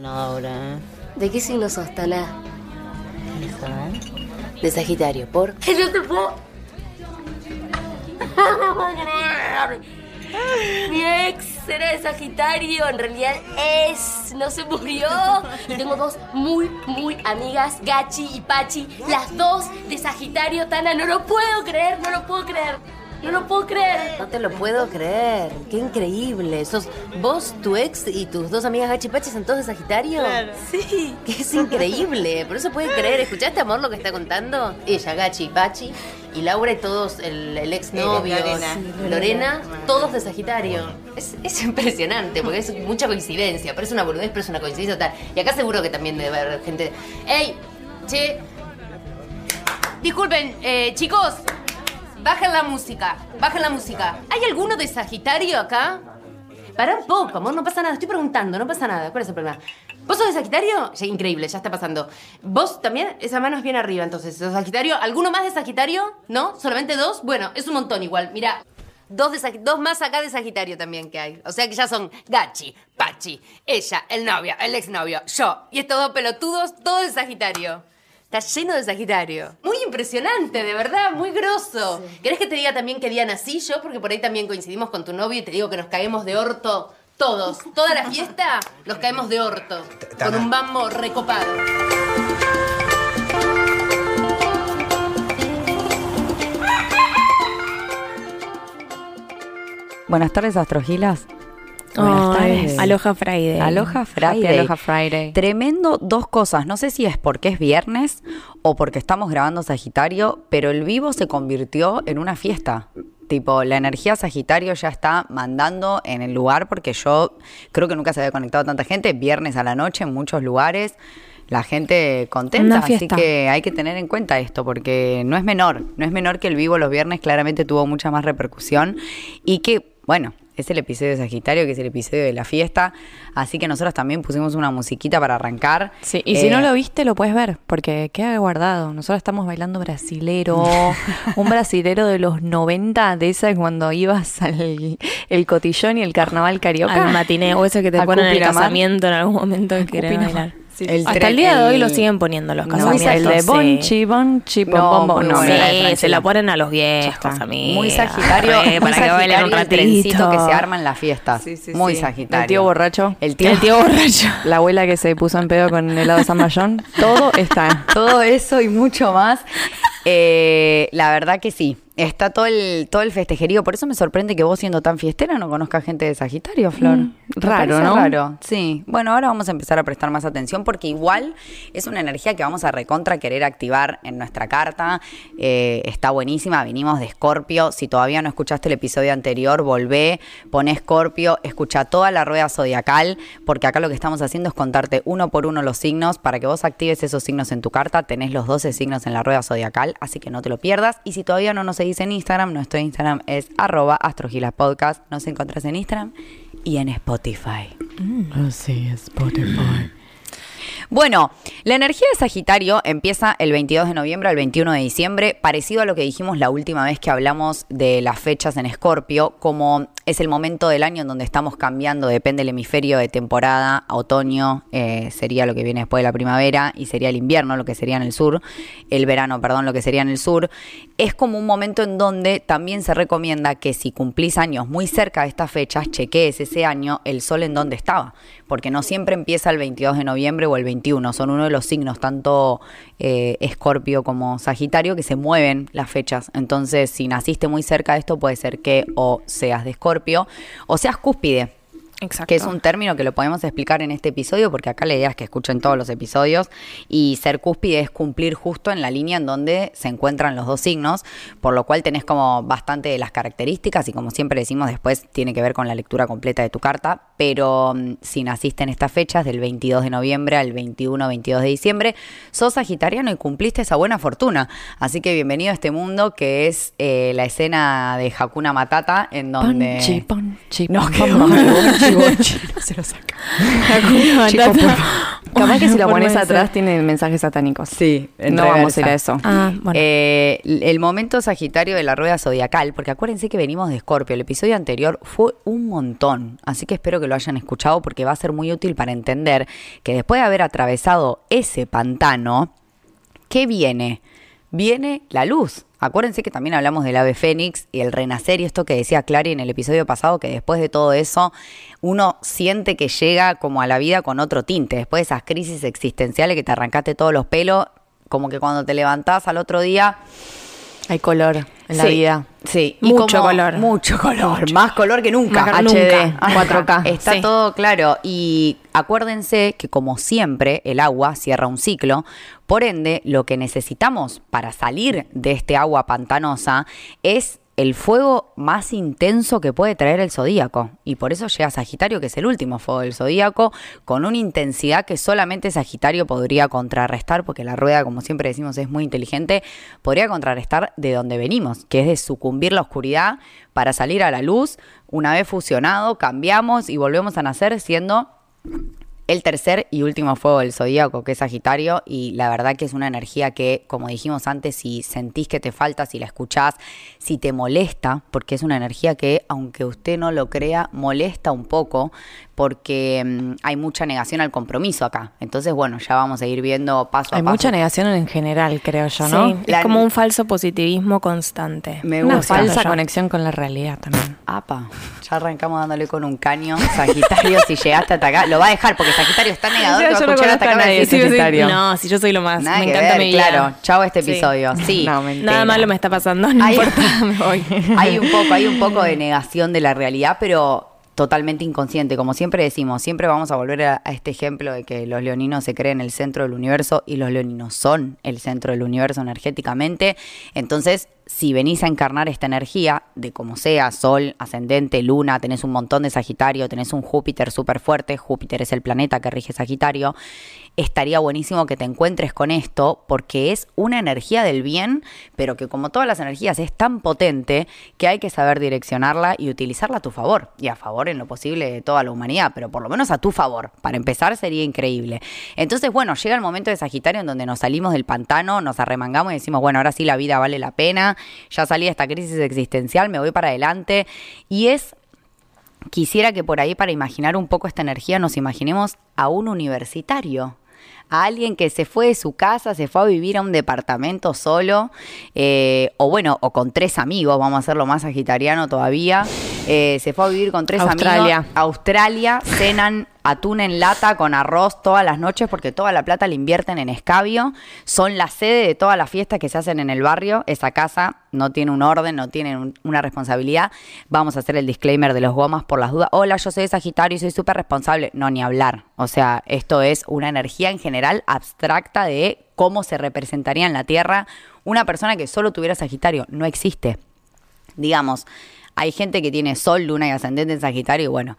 No, ahora, ¿eh? ¿De qué signo sos, ¿eh? De Sagitario, ¿por? Que no te puedo. No puedo creer. Mi ex era de Sagitario, en realidad es, no se murió. Tengo dos muy, muy amigas, Gachi y Pachi, las dos de Sagitario, Tana, no lo puedo creer, no lo puedo creer. No lo puedo creer. No te lo puedo creer. Qué increíble. Sos vos, tu ex y tus dos amigas Gachi Pachi son todos de Sagitario. Sí. Que es increíble. Por eso puede creer. ¿Escuchaste, amor, lo que está contando? Ella, Gachi y Pachi. Y Laura y todos, el, el ex novio. Lorena. Lorena, todos de Sagitario. Es, es impresionante, porque es mucha coincidencia. Parece una boludez, pero es una coincidencia total. Y acá seguro que también debe haber gente. ¡Ey! Che. Disculpen, eh, chicos. Bajen la música. Bajen la música. ¿Hay alguno de Sagitario acá? Para un poco, amor, no pasa nada. Estoy preguntando, no pasa nada. ¿Cuál es el problema? ¿Vos sos de Sagitario? Increíble, ya está pasando. ¿Vos también? Esa mano es bien arriba, entonces. ¿Sos Sagitario? ¿Alguno más de Sagitario? ¿No? ¿Solamente dos? Bueno, es un montón igual. Mira, dos, de dos más acá de Sagitario también que hay. O sea que ya son Gachi, Pachi, ella, el novio, el exnovio, yo. Y estos dos pelotudos, todos de Sagitario. Está lleno de Sagitario. Muy impresionante, de verdad, muy grosso. ¿Querés que te diga también qué día nací yo? Porque por ahí también coincidimos con tu novio y te digo que nos caemos de orto todos. Toda la fiesta nos caemos de orto. Con un bambo recopado. Buenas tardes, Astrogilas. Buenas tardes. Aloha Friday. Aloha Friday. Happy Aloha Friday. Tremendo, dos cosas. No sé si es porque es viernes o porque estamos grabando Sagitario, pero el vivo se convirtió en una fiesta. Tipo, la energía Sagitario ya está mandando en el lugar porque yo creo que nunca se había conectado tanta gente. Viernes a la noche en muchos lugares. La gente contenta, así que hay que tener en cuenta esto porque no es menor, no es menor que el vivo los viernes claramente tuvo mucha más repercusión y que, bueno, es el episodio de Sagitario, que es el episodio de la fiesta, así que nosotros también pusimos una musiquita para arrancar. Sí, y si Eh, no lo viste, lo puedes ver, porque queda guardado. Nosotros estamos bailando brasilero, un brasilero de los 90, de esa cuando ibas al el cotillón y el carnaval carioca. Al matiné, o ese que te ponen en el casamiento en algún momento que querés bailar. Sí, El Hasta el día de hoy el- lo siguen poniendo los No, casamientos. el de bonchi, bonchi, No, muy No, sí. Se la ponen a los viejos, está. amiga. Muy Sagitario, Re, muy para que bailen un el ratito. que se arma en las fiestas. Sí, sí, muy. Sagitario. El tío borracho. El tío, El tío borracho. La abuela que se puso en pedo con helado San Mayón. Todo está. todo eso y mucho más. Eh, la verdad que sí. Está todo el, todo el festejerío. Por eso me sorprende que vos, siendo tan fiestera, no conozcas gente de Sagitario, Flor. Mm, raro, ¿no? Raro, sí. Bueno, ahora vamos a empezar a prestar más atención porque igual es una energía que vamos a recontra querer activar en nuestra carta. Eh, está buenísima. Vinimos de Escorpio. Si todavía no escuchaste el episodio anterior, volvé, poné Escorpio, escucha toda la rueda zodiacal, porque acá lo que estamos haciendo es contarte uno por uno los signos para que vos actives esos signos en tu carta. Tenés los 12 signos en la rueda zodiacal, así que no te lo pierdas. Y si todavía no nos seguís en Instagram, nuestro Instagram es arroba astrogilaspodcast. Nos encontrás en Instagram y en Spotify. Sí, Spotify. Bueno, la energía de Sagitario empieza el 22 de noviembre al 21 de diciembre, parecido a lo que dijimos la última vez que hablamos de las fechas en Escorpio, como es el momento del año en donde estamos cambiando, depende del hemisferio de temporada, otoño eh, sería lo que viene después de la primavera y sería el invierno, lo que sería en el sur, el verano, perdón, lo que sería en el sur. Es como un momento en donde también se recomienda que si cumplís años muy cerca de estas fechas, chequees ese año el sol en donde estaba, porque no siempre empieza el 22 de noviembre o el 21, son uno de los signos, tanto eh, Escorpio como Sagitario, que se mueven las fechas. Entonces, si naciste muy cerca de esto, puede ser que o seas de Escorpio o seas cúspide. Exacto. Que es un término que lo podemos explicar en este episodio, porque acá la idea es que escuchen todos los episodios. Y ser cúspide es cumplir justo en la línea en donde se encuentran los dos signos, por lo cual tenés como bastante de las características. Y como siempre decimos, después tiene que ver con la lectura completa de tu carta. Pero mm, si naciste en estas fechas, del 22 de noviembre al 21-22 de diciembre, sos sagitariano y cumpliste esa buena fortuna. Así que bienvenido a este mundo que es eh, la escena de Hakuna Matata, en donde. Ponchi, ponchi, No. Chico, chico, no se lo saca. Hakuna Matata. por Capaz que si lo pones no atrás tiene mensajes satánicos. Sí, no vamos a ir a eso. Ah, bueno. Eh, el momento sagitario de la rueda zodiacal, porque acuérdense que venimos de Escorpio, el episodio anterior fue un montón, así que espero que lo hayan escuchado porque va a ser muy útil para entender que después de haber atravesado ese pantano, ¿qué viene? Viene la luz. Acuérdense que también hablamos del ave fénix y el renacer y esto que decía Clary en el episodio pasado, que después de todo eso uno siente que llega como a la vida con otro tinte, después de esas crisis existenciales que te arrancaste todos los pelos, como que cuando te levantás al otro día Hay color en la Sí, vida. Sí, y Mucho como- color. Mucho color, más color que nunca. Más HD, nunca. 4K. Está Sí. todo claro. Y acuérdense que como siempre el agua cierra un ciclo. Por ende, lo que necesitamos para salir de este agua pantanosa es el fuego más intenso que puede traer el zodíaco. Y por eso llega Sagitario, que es el último fuego del zodíaco, con una intensidad que solamente Sagitario podría contrarrestar, porque la rueda, como siempre decimos, es muy inteligente, podría contrarrestar de donde venimos, que es de sucumbir la oscuridad para salir a la luz. Una vez fusionado, cambiamos y volvemos a nacer siendo el tercer y último fuego del zodíaco, que es Sagitario, y la verdad que es una energía que, como dijimos antes, si sentís que te falta, si la escuchás, si te molesta, porque es una energía que, aunque usted no lo crea, molesta un poco, porque mm, hay mucha negación al compromiso acá. Entonces, bueno, ya vamos a ir viendo paso a Hay paso. mucha negación en general, creo yo, ¿no? Sí, La- es como un falso positivismo constante. Me Una gusta. falsa yo. conexión con la realidad también. Apa, ya arrancamos dándole con un caño. Sagitario, si llegaste hasta acá, lo va a dejar porque Sagitario está negador que va a Yo no escuchar hasta acá. a nadie, decir sí, sí. Sagitario. No, si yo soy lo más. Nada me encanta ver, mi vida. claro. Chao este Sí. episodio. Sí. No, mentira. Nada malo me está pasando, no Hay- importa, me voy. hay un poco, hay un poco de negación de la realidad, pero totalmente inconsciente. Como siempre decimos, siempre vamos a volver a, este ejemplo de que los leoninos se creen el centro del universo y los leoninos son el centro del universo energéticamente. Entonces, si venís a encarnar esta energía de como sea, Sol, ascendente, Luna, tenés un montón de Sagitario, tenés un Júpiter súper fuerte, Júpiter es el planeta que rige Sagitario, estaría buenísimo que te encuentres con esto porque es una energía del bien, pero que como todas las energías es tan potente que hay que saber direccionarla y utilizarla a tu favor y a favor en lo posible de toda la humanidad, pero por lo menos a tu favor. Para empezar sería increíble. Entonces, bueno, llega el momento de Sagitario en donde nos salimos del pantano, nos arremangamos y decimos, bueno, ahora sí la vida vale la pena, ya salí de esta crisis existencial, me voy para adelante y es quisiera que por ahí para imaginar un poco esta energía nos imaginemos a un universitario. A alguien que se fue de su casa, se fue a vivir a un departamento solo, eh, o bueno, o con tres amigos, vamos a hacerlo más sagitariano todavía. eh, se fue a vivir con tres Australia. amigos. Australia, cenan atún en lata con arroz todas las noches porque toda la plata la invierten en escabio. Son la sede de todas las fiestas que se hacen en el barrio. Esa casa no tiene un orden, no tiene un- una responsabilidad. Vamos a hacer el disclaimer de los gomas por las dudas. Hola, yo soy Sagitario y soy súper responsable. No, ni hablar. O sea, esto es una energía en general abstracta de cómo se representaría en la Tierra una persona que solo tuviera Sagitario. No existe digamos, hay gente que tiene sol, luna y ascendente en Sagitario y bueno,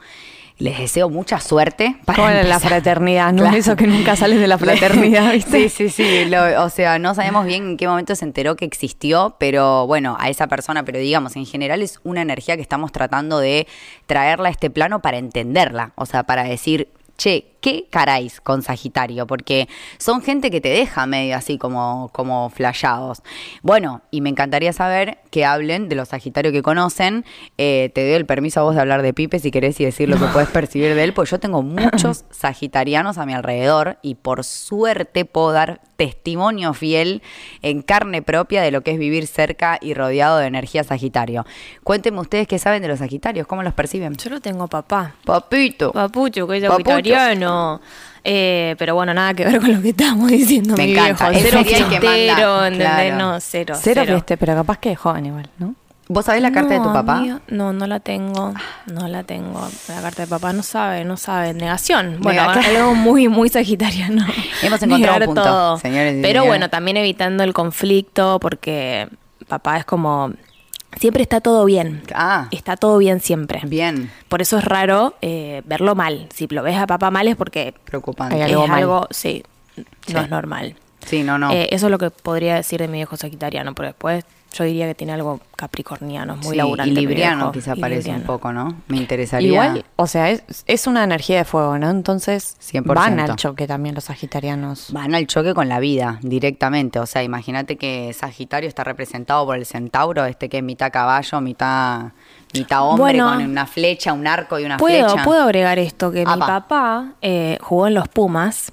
les deseo mucha suerte. Para Como en la fraternidad, ¿no? Claro. Eso que nunca sales de la fraternidad, ¿viste? Sí, sí, sí. lo- o sea, no sabemos bien en qué momento se enteró que existió, pero bueno, a esa persona, pero digamos, en general es una energía que estamos tratando de traerla a este plano para entenderla. O sea, para decir, che, ¿qué caráis con Sagitario? Porque son gente que te deja medio así como, como flashados. Bueno, y me encantaría saber que hablen de los Sagitarios que conocen. Eh, te doy el permiso a vos de hablar de Pipe si querés y decir lo que puedes percibir de él, pues yo tengo muchos sagitarianos a mi alrededor y por suerte puedo dar testimonio fiel en carne propia de lo que es vivir cerca y rodeado de energía Sagitario. Cuéntenme ustedes qué saben de los Sagitarios, cómo los perciben. Yo lo tengo papá. Papito. Papucho, que es Papucho. Eh, pero bueno, nada que ver con lo que estamos diciendo, Me mi encanta. viejo. Cero fiestero, ¿entendés? claro. No, cero. Cero fieste, pero capaz que es joven igual, ¿no? ¿Vos sabés la carta de tu papá? amiga, no, no la tengo. No la tengo. La carta de papá no sabe, no sabe. Negación. Bueno, Nega- algo muy, muy sagitariano. Hemos encontrado Negar un punto, todo. señores y Pero bueno, también evitando el conflicto porque papá es como... Siempre está todo bien. Ah, Está todo bien siempre. bien. Por eso es raro eh, verlo mal. Si lo ves a papá mal es porque Preocupante. Hay es algo mal. algo, sí, Sí. no es normal. Sí, no, no. Eh, eso es lo que podría decir de mi viejo sagitariano, pero después yo diría que tiene algo capricorniano, es muy Sí, laburante. y libriano quizá y parece un poco, ¿no? Me interesaría. Igual, o sea, es, es una energía de fuego, ¿no? Entonces 100%. van al choque también los sagitarianos. Van al choque con la vida directamente. O sea, imagínate que Sagitario está representado por el centauro, este que es mitad caballo, mitad, mitad hombre, Bueno. con una flecha, un arco y una Puedo, flecha. puedo agregar esto, que mi papá eh, jugó en los Pumas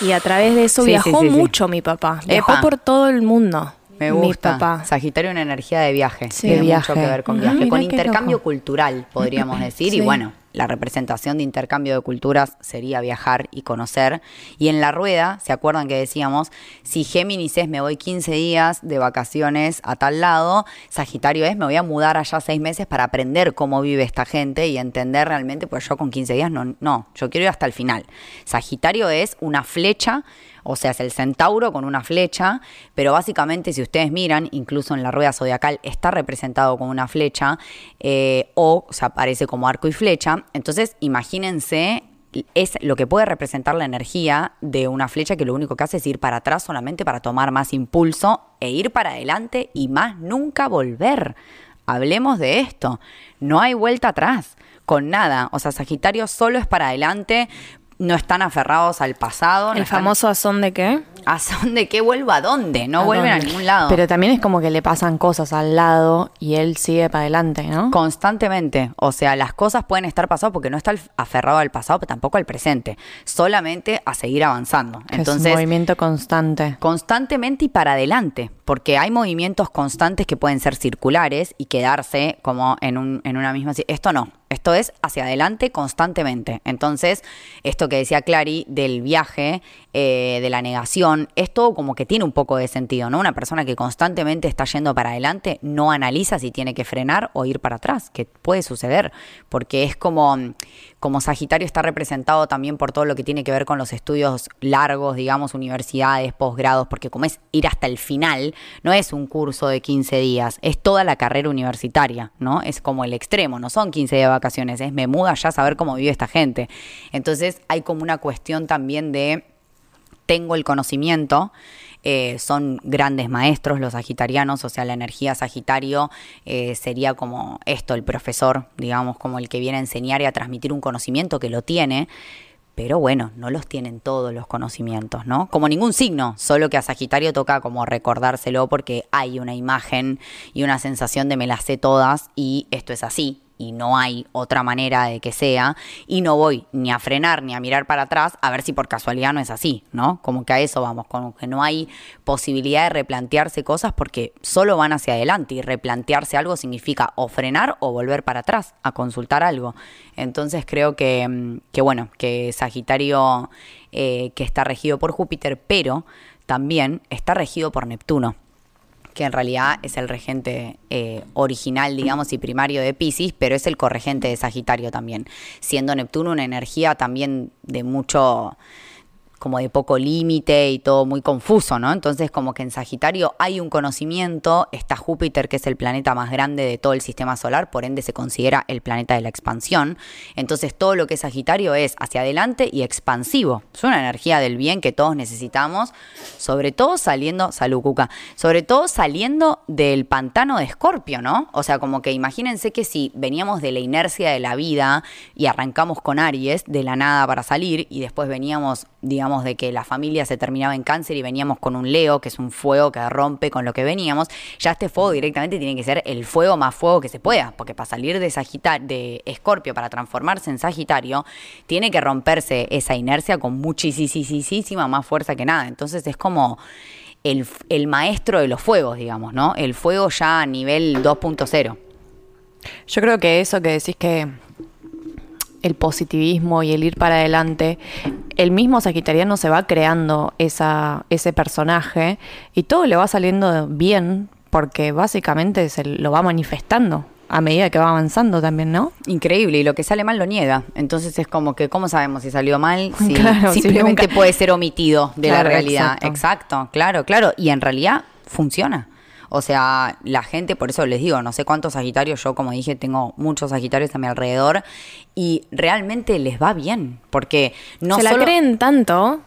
y a través de eso Sí, viajó sí. mucho mi papá. Viajó Epa. por todo el mundo. Me Mi gusta. papá. Sagitario una energía de viaje. Sí. Tiene De mucho que ver con Ah, viaje. con intercambio cultural, podríamos decir. Y bueno, la representación de intercambio de culturas sería viajar y conocer. Y en la rueda, ¿se acuerdan que decíamos? Si Géminis es me voy 15 días de vacaciones a tal lado, Sagitario es me voy a mudar allá seis meses para aprender cómo vive esta gente y entender realmente, pues yo con 15 días no, no, yo quiero ir hasta el final. Sagitario es una flecha o sea, es el centauro con una flecha, pero básicamente si ustedes miran, incluso en la rueda zodiacal está representado con una flecha, eh, o, o aparece como arco y flecha. Entonces, imagínense, es lo que puede representar la energía de una flecha que lo único que hace es ir para atrás solamente para tomar más impulso e ir para adelante y más nunca volver. Hablemos de esto. No hay vuelta atrás con nada. O sea, Sagitario solo es para adelante. No están aferrados al pasado. no El están- famoso azón de qué? ¿A dónde? ¿Qué vuelvo a dónde? No ¿A vuelven a ningún lado. Pero también es como que le pasan cosas al lado y él sigue para adelante, ¿no? Constantemente. O sea, las cosas pueden estar pasadas porque no está aferrado al pasado, pero tampoco al presente. Solamente a seguir avanzando. es un movimiento constante. constantemente y para adelante, porque hay movimientos constantes que pueden ser circulares y quedarse como en, un, en una misma... Esto no, esto es hacia adelante constantemente. Entonces, esto que decía Clary del viaje, eh, de la negación, esto como que tiene un poco de sentido, ¿no? Una persona que constantemente está yendo para adelante no analiza si tiene que frenar o ir para atrás, que puede suceder, porque es como, como Sagitario está representado también por todo lo que tiene que ver con los estudios largos, digamos, universidades, posgrados, porque como es ir hasta el final, no es un curso de 15 días, es toda la carrera universitaria, ¿no? Es como el extremo, no son 15 días de vacaciones, es me muda ya saber cómo vive esta gente. Entonces hay como una cuestión también de tengo el conocimiento, eh, son grandes maestros los sagitarianos, o sea, la energía sagitario eh, sería como esto, el profesor, digamos, como el que viene a enseñar y a transmitir un conocimiento que lo tiene. Pero bueno, no los tienen todos los conocimientos, ¿no? Como ningún signo, solo que a Sagitario toca como recordárselo porque hay una imagen y una sensación de me las sé todas y esto es así y no hay otra manera de que sea y no voy ni a frenar ni a mirar para atrás a ver si por casualidad no es así, ¿no? Como que a eso vamos, como que no hay posibilidad de replantearse cosas porque solo van hacia adelante y replantearse algo significa o frenar o volver para atrás a consultar algo. Entonces creo que, mm, que bueno, que Sagitario eh, que está regido por Júpiter, pero también está regido por Neptuno que en realidad es el regente eh, original, digamos, y primario de Pisces, pero es el corregente de Sagitario también, siendo Neptuno una energía también de mucho como de poco límite y todo muy confuso, ¿no? Entonces como que en Sagitario hay un conocimiento, está Júpiter que es el planeta más grande de todo el sistema solar, por ende se considera el planeta de la expansión, entonces todo lo que es Sagitario es hacia adelante y expansivo, es una energía del bien que todos necesitamos, sobre todo saliendo, salud Cuca, sobre todo saliendo del pantano de Escorpio, ¿no? O sea, como que imagínense que si veníamos de la inercia de la vida y arrancamos con Aries de la nada para salir y después veníamos, digamos, de que la familia se terminaba en cáncer y veníamos con un Leo, que es un fuego que rompe con lo que veníamos, ya este fuego directamente tiene que ser el fuego más fuego que se pueda, porque para salir de Sagitario, de Escorpio, para transformarse en Sagitario, tiene que romperse esa inercia con muchísima más fuerza que nada. Entonces es como el, el maestro de los fuegos, digamos, ¿no? El fuego ya a nivel 2.0. Yo creo que eso que decís que el positivismo y el ir para adelante, el mismo sagitariano se va creando esa, ese personaje y todo le va saliendo bien porque básicamente se lo va manifestando a medida que va avanzando también, ¿no? Increíble, y lo que sale mal lo niega. Entonces es como que, ¿cómo sabemos si salió mal? Si Claro, si simplemente nunca- puede ser omitido de Claro, la realidad. exacto. exacto, claro, claro. Y en realidad funciona. O sea, la gente, por eso les digo, no sé cuántos Sagitarios, yo como dije, tengo muchos Sagitarios a mi alrededor y realmente les va bien, porque no Se la solo... creen tanto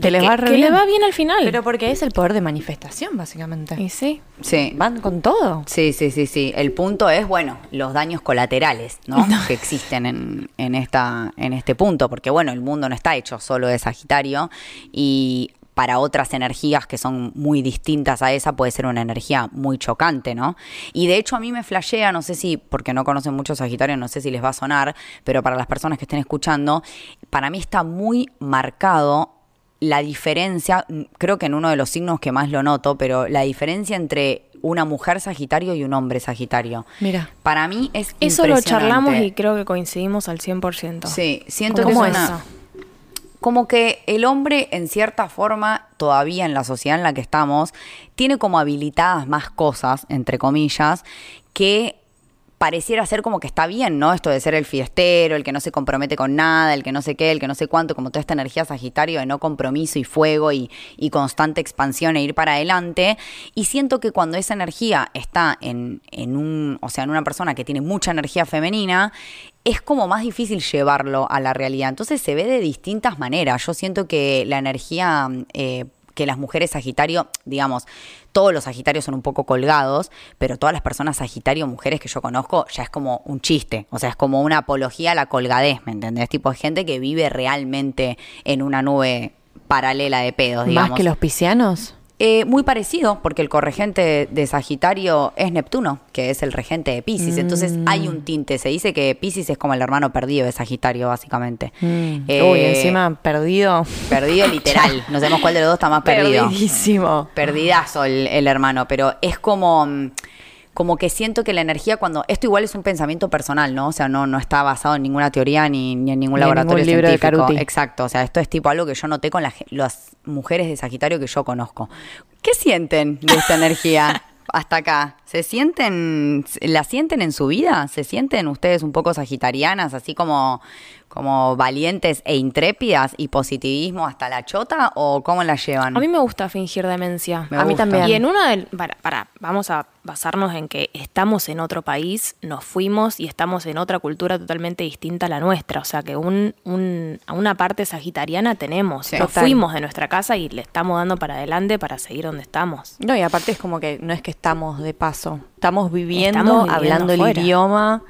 Que les va que le bien. va bien al final. Pero porque es el poder de manifestación, básicamente. y sí. Sí. Van con todo. Sí, sí, sí, sí. El punto es, bueno, los daños colaterales, ¿no? Que existen en, en, esta, en este punto, porque bueno, el mundo no está hecho solo de Sagitario y para otras energías que son muy distintas a esa puede ser una energía muy chocante, ¿no? Y de hecho a mí me flashea, no sé si, porque no conocen mucho Sagitario, no sé si les va a sonar, pero para las personas que estén escuchando, para mí está muy marcado la diferencia, creo que en uno de los signos que más lo noto, pero la diferencia entre una mujer Sagitario y un hombre Sagitario. Mira. Para mí es Eso lo charlamos y creo que coincidimos al 100%. Sí, siento que ¿Cómo es es una- eso? Como que el hombre en cierta forma todavía en la sociedad en la que estamos tiene como habilitadas más cosas entre comillas que pareciera ser como que está bien, ¿no? Esto de ser el fiestero, el que no se compromete con nada, el que no sé qué, el que no sé cuánto, como toda esta energía sagitario de no compromiso y fuego y, y constante expansión e ir para adelante. Y siento que cuando esa energía está en, en un, o sea, en una persona que tiene mucha energía femenina, es como más difícil llevarlo a la realidad. Entonces se ve de distintas maneras. Yo siento que la energía eh, que las mujeres Sagitario, digamos, todos los Sagitarios son un poco colgados, pero todas las personas Sagitario, mujeres que yo conozco, ya es como un chiste. O sea, es como una apología a la colgadez, ¿me entendés? Tipo, es gente que vive realmente en una nube paralela de pedos, digamos. Más que los piscianos. Eh, muy parecido, porque el corregente de Sagitario es Neptuno, que es el regente de Pisces. Entonces Mm. hay un tinte. Se dice que Pisces es como el hermano perdido de Sagitario, básicamente. Mm. Eh, Uy, encima perdido. Perdido literal. No sabemos cuál de los dos está más perdido. Perdidísimo. Perdidazo el, el hermano, pero es como, mm, como que siento que la energía cuando... Esto igual es un pensamiento personal, ¿no? O sea, no, no está basado en ninguna teoría ni, ni en ningún Ni en laboratorio ningún libro de científico. Exacto, o sea, esto es tipo algo que yo noté con la ge- las mujeres de Sagitario que yo conozco. ¿Qué sienten de esta energía? Hasta acá, ¿se sienten, la sienten en su vida? ¿Se sienten ustedes un poco sagitarianas, así como, como valientes e intrépidas y positivismo hasta la chota? ¿O cómo la llevan? A mí me gusta fingir demencia. Me A mí gusta. también. Y en una del. Para, para, vamos a basarnos en que estamos en otro país, nos fuimos y estamos en otra cultura totalmente distinta a la nuestra. O sea que un, un- a una parte sagitariana tenemos. Sí. nos Total. fuimos de nuestra casa y le estamos dando para adelante para seguir donde estamos. No, y aparte es como que no es que estamos de paso. Estamos viviendo, Estamos viviendo hablando el idioma,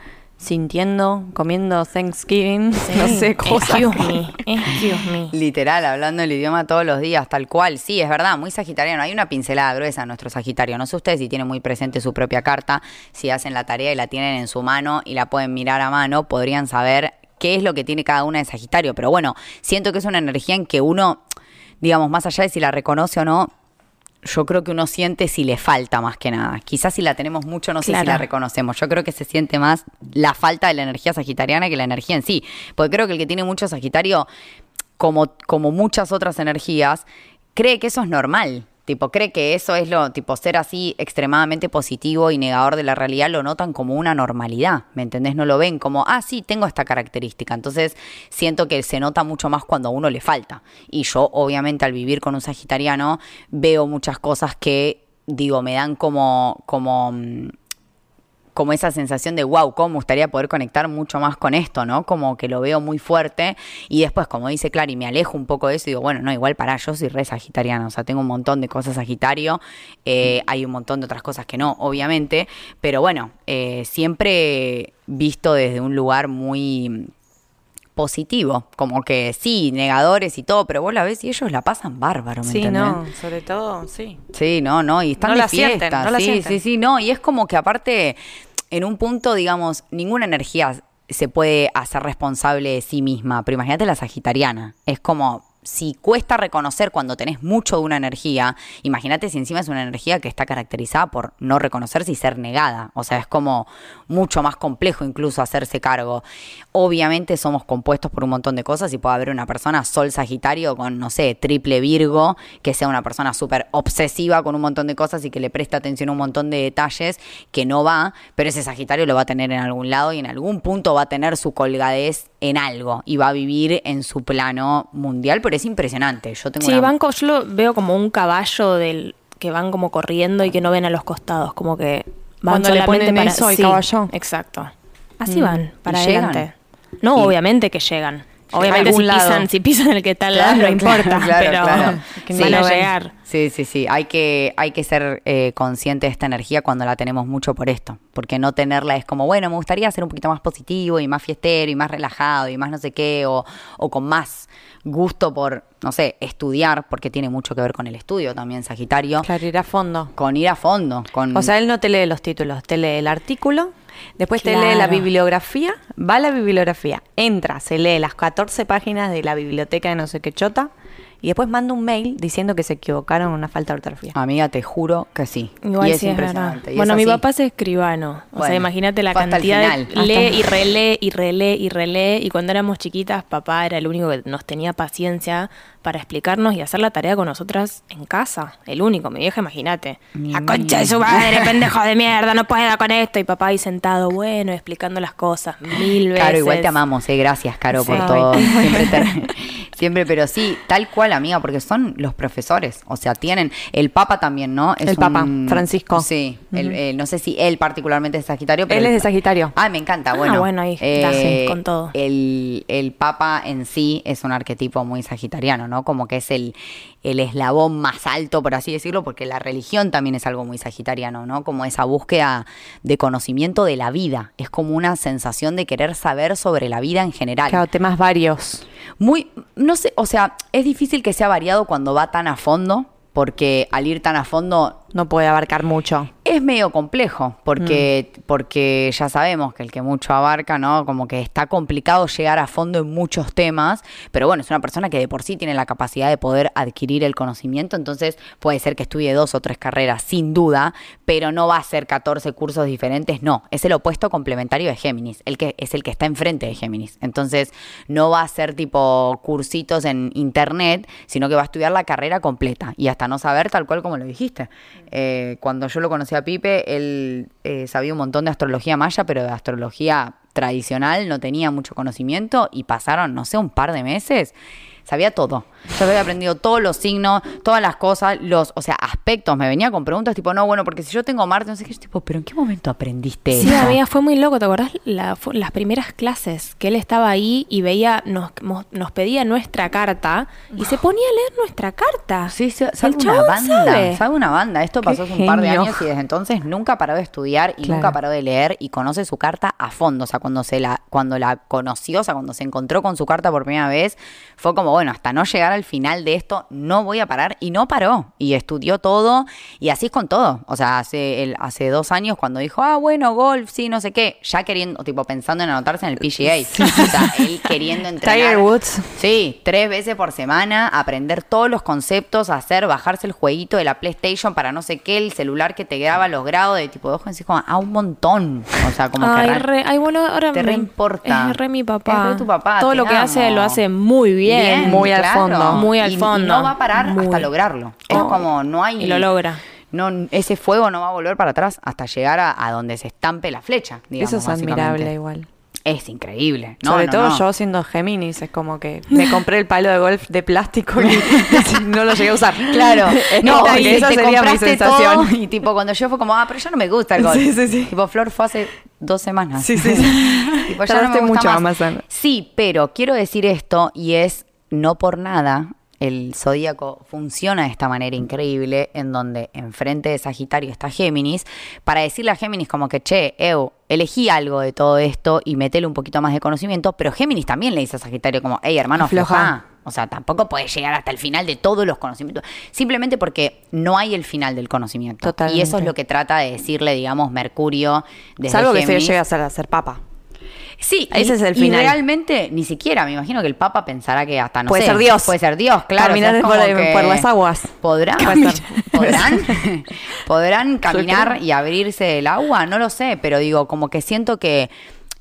sintiendo, comiendo Thanksgiving, no sé, cosas. Excuse me, excuse me. Literal, hablando el idioma todos los días, tal cual. Sí, es verdad, muy sagitariano. Hay una pincelada gruesa en nuestro Sagitario. No sé ustedes si tienen muy presente su propia carta, si hacen la tarea y la tienen en su mano y la pueden mirar a mano, podrían saber qué es lo que tiene cada una de Sagitario. Pero bueno, siento que es una energía en que uno, digamos, más allá de si la reconoce o no, yo creo que uno siente si le falta más que nada. Quizás si la tenemos mucho, no sé si la reconocemos. Yo creo que se siente más la falta de la energía sagitariana que la energía en sí. Porque creo que el que tiene mucho Sagitario, como, como muchas otras energías, cree que eso es normal. Tipo, cree que eso es lo, tipo, ser así extremadamente positivo y negador de la realidad lo notan como una normalidad, ¿me entendés? No lo ven como, ah, sí, tengo esta característica. Entonces, siento que se nota mucho más cuando a uno le falta. Y yo, obviamente, al vivir con un sagitariano, veo muchas cosas que, digo, me dan como, como, mm, como esa sensación de wow, cómo me gustaría poder conectar mucho más con esto, ¿no? Como que lo veo muy fuerte y después, como dice Clary, me alejo un poco de eso digo, bueno, no, igual para yo soy re sagitariana, o sea, tengo un montón de cosas sagitario, eh, hay un montón de otras cosas que no, obviamente, pero bueno, eh, siempre visto desde un lugar muy positivo, como que sí, negadores y todo, pero vos la ves y ellos la pasan bárbaro, ¿me Sí, entendés? no, sobre todo, sí. Sí, no, no, y están No de la sienten, fiesta. no la sí, sienten. sí, sí, no, y es como que aparte, en un punto, digamos, ninguna energía se puede hacer responsable de sí misma, pero imagínate la sagitariana, es como si cuesta reconocer cuando tenés mucho de una energía, imagínate si encima es una energía que está caracterizada por no reconocerse y ser negada. O sea, es como mucho más complejo incluso hacerse cargo. Obviamente somos compuestos por un montón de cosas y puede haber una persona sol sagitario con, no sé, triple virgo, que sea una persona súper obsesiva con un montón de cosas y que le presta atención a un montón de detalles que no va, pero ese sagitario lo va a tener en algún lado y en algún punto va a tener su colgadez en algo y va a vivir en su plano mundial, pero es impresionante. Yo tengo Sí, una- van co- yo lo veo como un caballo del que van como corriendo y que no ven a los costados, como que van Cuando le solamente ponen para eso al sí, caballo. Exacto. Así Mm. van, para adelante. No, Y- obviamente que llegan. Obviamente si lado. pisan, si pisan el que está al lado no importa, claro, pero claro. que Sí. van a llegar. Sí, sí, sí. Hay que, hay que ser eh, consciente de esta energía cuando la tenemos mucho por esto. Porque no tenerla es como, bueno, me gustaría ser un poquito más positivo y más fiestero y más relajado y más no sé qué, o, o con más gusto por, no sé, estudiar, porque tiene mucho que ver con el estudio también, Sagitario. Claro, ir a fondo. Con ir a fondo. Con, O sea, él no te lee los títulos, te lee el artículo, después te lee la bibliografía, va a la bibliografía, entra, se lee las 14 páginas de la biblioteca de no sé qué chota y después manda un mail diciendo que se equivocaron en una falta de ortografía. Amiga, te juro que sí. Igual y es sí es impresionante. y Bueno, es mi papá es escribano. O Bueno, sea, imagínate la cantidad de lee y relee y relee y relee. Y cuando éramos chiquitas, papá era el único que nos tenía paciencia para explicarnos y hacer la tarea con nosotras en casa. El único, mi vieja, imagínate. La concha de su madre, pendejo de mierda, no puedo con esto. Y papá ahí sentado, bueno, explicando las cosas mil veces. Caro, igual te amamos, eh. Gracias, Caro, por todo. Siempre, te- siempre, pero sí, tal cual, amiga, porque son los profesores. O sea, tienen. El Papa también, ¿no? El Papa, Francisco. Sí. el- eh, no sé si él particularmente es Sagitario, pero. Él es de Sagitario. Ah, me encanta. Ah, Bueno, bueno, ahí está, sí, con todo. El, el Papa en sí es un arquetipo muy sagitariano, ¿no? Como que es el, el eslabón más alto, por así decirlo, porque la religión también es algo muy sagitariano, ¿no? Como esa búsqueda de conocimiento de la vida. Es como una sensación de querer saber sobre la vida en general. Claro, temas varios. Muy, no sé, o sea, es difícil que sea variado cuando va tan a fondo, porque al ir tan a fondo No puede abarcar mucho. es medio complejo, porque, Mm. porque ya sabemos que el que mucho abarca, ¿no? Como que está complicado llegar a fondo en muchos temas, pero bueno, es una persona que de por sí tiene la capacidad de poder adquirir el conocimiento, entonces puede ser que estudie dos o tres carreras, sin duda, pero no va a ser 14 cursos diferentes, no, es el opuesto complementario de Géminis, el que es el que está enfrente de Géminis. Entonces, no va a ser tipo cursitos en internet, sino que va a estudiar la carrera completa y hasta no saber tal cual como lo dijiste. Eh, cuando yo lo conocí a Pipe, él eh, sabía un montón de astrología maya, pero de astrología tradicional no tenía mucho conocimiento y pasaron, no sé, un par de meses. Sabía todo. Yo había aprendido todos los signos, todas las cosas, los, o sea, aspectos. Me venía con preguntas tipo, no, bueno, porque si yo tengo Marte, no sé qué, yo tipo, pero ¿en qué momento aprendiste Sí, eso? amiga, fue muy loco, ¿te acordás? La- las primeras clases que él estaba ahí y veía, nos, nos pedía nuestra carta y se ponía a leer nuestra carta. Sí, sí, sabe una banda, sabe. sabe una banda. Esto Qué pasó hace un par de años y desde entonces nunca paró de estudiar y Claro. nunca paró de leer y conoce su carta a fondo. O sea, cuando se la, cuando la conoció, o sea, cuando se encontró con su carta por primera vez, fue como, bueno, hasta no llegar al final de esto, no voy a parar. Y no paró. Y estudió todo. Y así es con todo. O sea, hace, el, hace dos años cuando dijo, ah, bueno, golf, sí, no sé qué, ya queriendo, tipo, pensando en anotarse en el PGA. O sea, él queriendo entrenar. Tiger Woods. Sí, tres veces por semana, aprender todos los conceptos, hacer, bajarse el jueguito de la PlayStation para no sé qué, el celular que te graba los grados de tipo de ojo, así como, ah, un montón. O sea, como ay, que re- re- ay, bueno, ahora te me- reimporta. Es re mi papá. Es re tu papá, Todo lo que hace lo hace muy bien. muy al fondo. Muy al Y- y fondo. no va a parar Muy. hasta lograrlo. Es Oh. como, no hay... Y lo logra. No, ese fuego no va a volver para atrás hasta llegar a, a donde se estampe la flecha, digamos, Eso es admirable igual. Es increíble. No, Sobre no, todo yo siendo Géminis, es como que me compré el palo de golf de plástico y no lo llegué a usar. Claro, no, y esa te sería mi sensación. todo, y tipo cuando yo fue como, ah, pero ya no me gusta el golf. Sí, sí, sí. Tipo, Flor fue hace dos semanas. Sí, sí, sí. tipo, ya no me gusta mucho, más. Amazon. Sí, pero quiero decir esto y es no por nada. El zodíaco funciona de esta manera increíble, en donde enfrente de Sagitario está Géminis, para decirle a Géminis como que, che, Eu, elegí algo de todo esto y metele un poquito más de conocimiento, pero Géminis también le dice a Sagitario como, hey, hermano, afloja. O sea, tampoco puedes llegar hasta el final de todos los conocimientos. Simplemente porque no hay el final del conocimiento. Totalmente. Y eso es lo que trata de decirle, digamos, Mercurio desde Salvo que se Géminis. llegue a ser, a ser papa. Sí, Ese y- es el y final. realmente ni siquiera, me imagino que el Papa pensará que hasta no Puede sé, ser Dios. Puede ser Dios, claro. Caminar o sea, es por- las aguas. ¿Podrán? ¿Podrán caminar y abrirse el agua? No lo sé, pero digo, como que siento que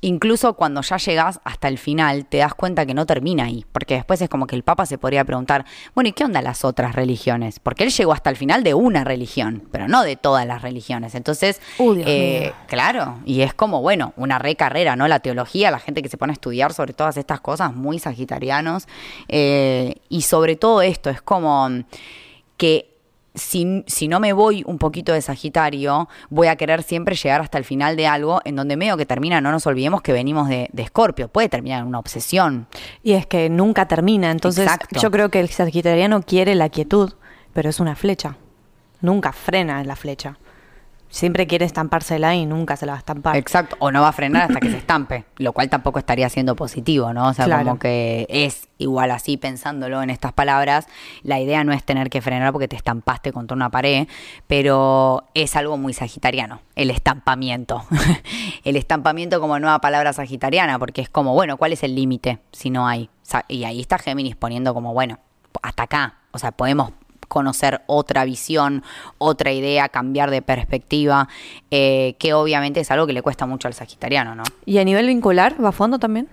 incluso cuando ya llegas hasta el final, te das cuenta que no termina ahí. Porque después es como que el Papa se podría preguntar, bueno, ¿y qué onda las otras religiones? Porque él llegó hasta el final de una religión, pero no de todas las religiones. Entonces, Uh, eh, claro, y es como, bueno, una re carrera, ¿no? La teología, la gente que se pone a estudiar sobre todas estas cosas, muy sagitarianos. eh, y sobre todo esto, es como que si, si no me voy un poquito de Sagitario, voy a querer siempre llegar hasta el final de algo en donde medio que termina, no nos olvidemos que venimos de, Escorpio, puede terminar en una obsesión. Y es que nunca termina. Entonces, Exacto. yo creo que el sagitariano quiere la quietud, pero es una flecha. Nunca frena en la flecha. Siempre quiere estampársela y nunca se la va a estampar. Exacto, o no va a frenar hasta que se estampe, lo cual tampoco estaría siendo positivo, ¿no? O sea, Claro. como que es igual así pensándolo en estas palabras, la idea no es tener que frenar porque te estampaste contra una pared, pero es algo muy sagitariano, el estampamiento. el estampamiento como nueva palabra sagitariana, porque es como, bueno, ¿cuál es el límite si no hay? Y ahí está Géminis poniendo como, bueno, hasta acá, o sea, podemos conocer otra visión, otra idea, cambiar de perspectiva, eh, que obviamente es algo que le cuesta mucho al sagitariano, ¿no? ¿Y a nivel vincular va a fondo también?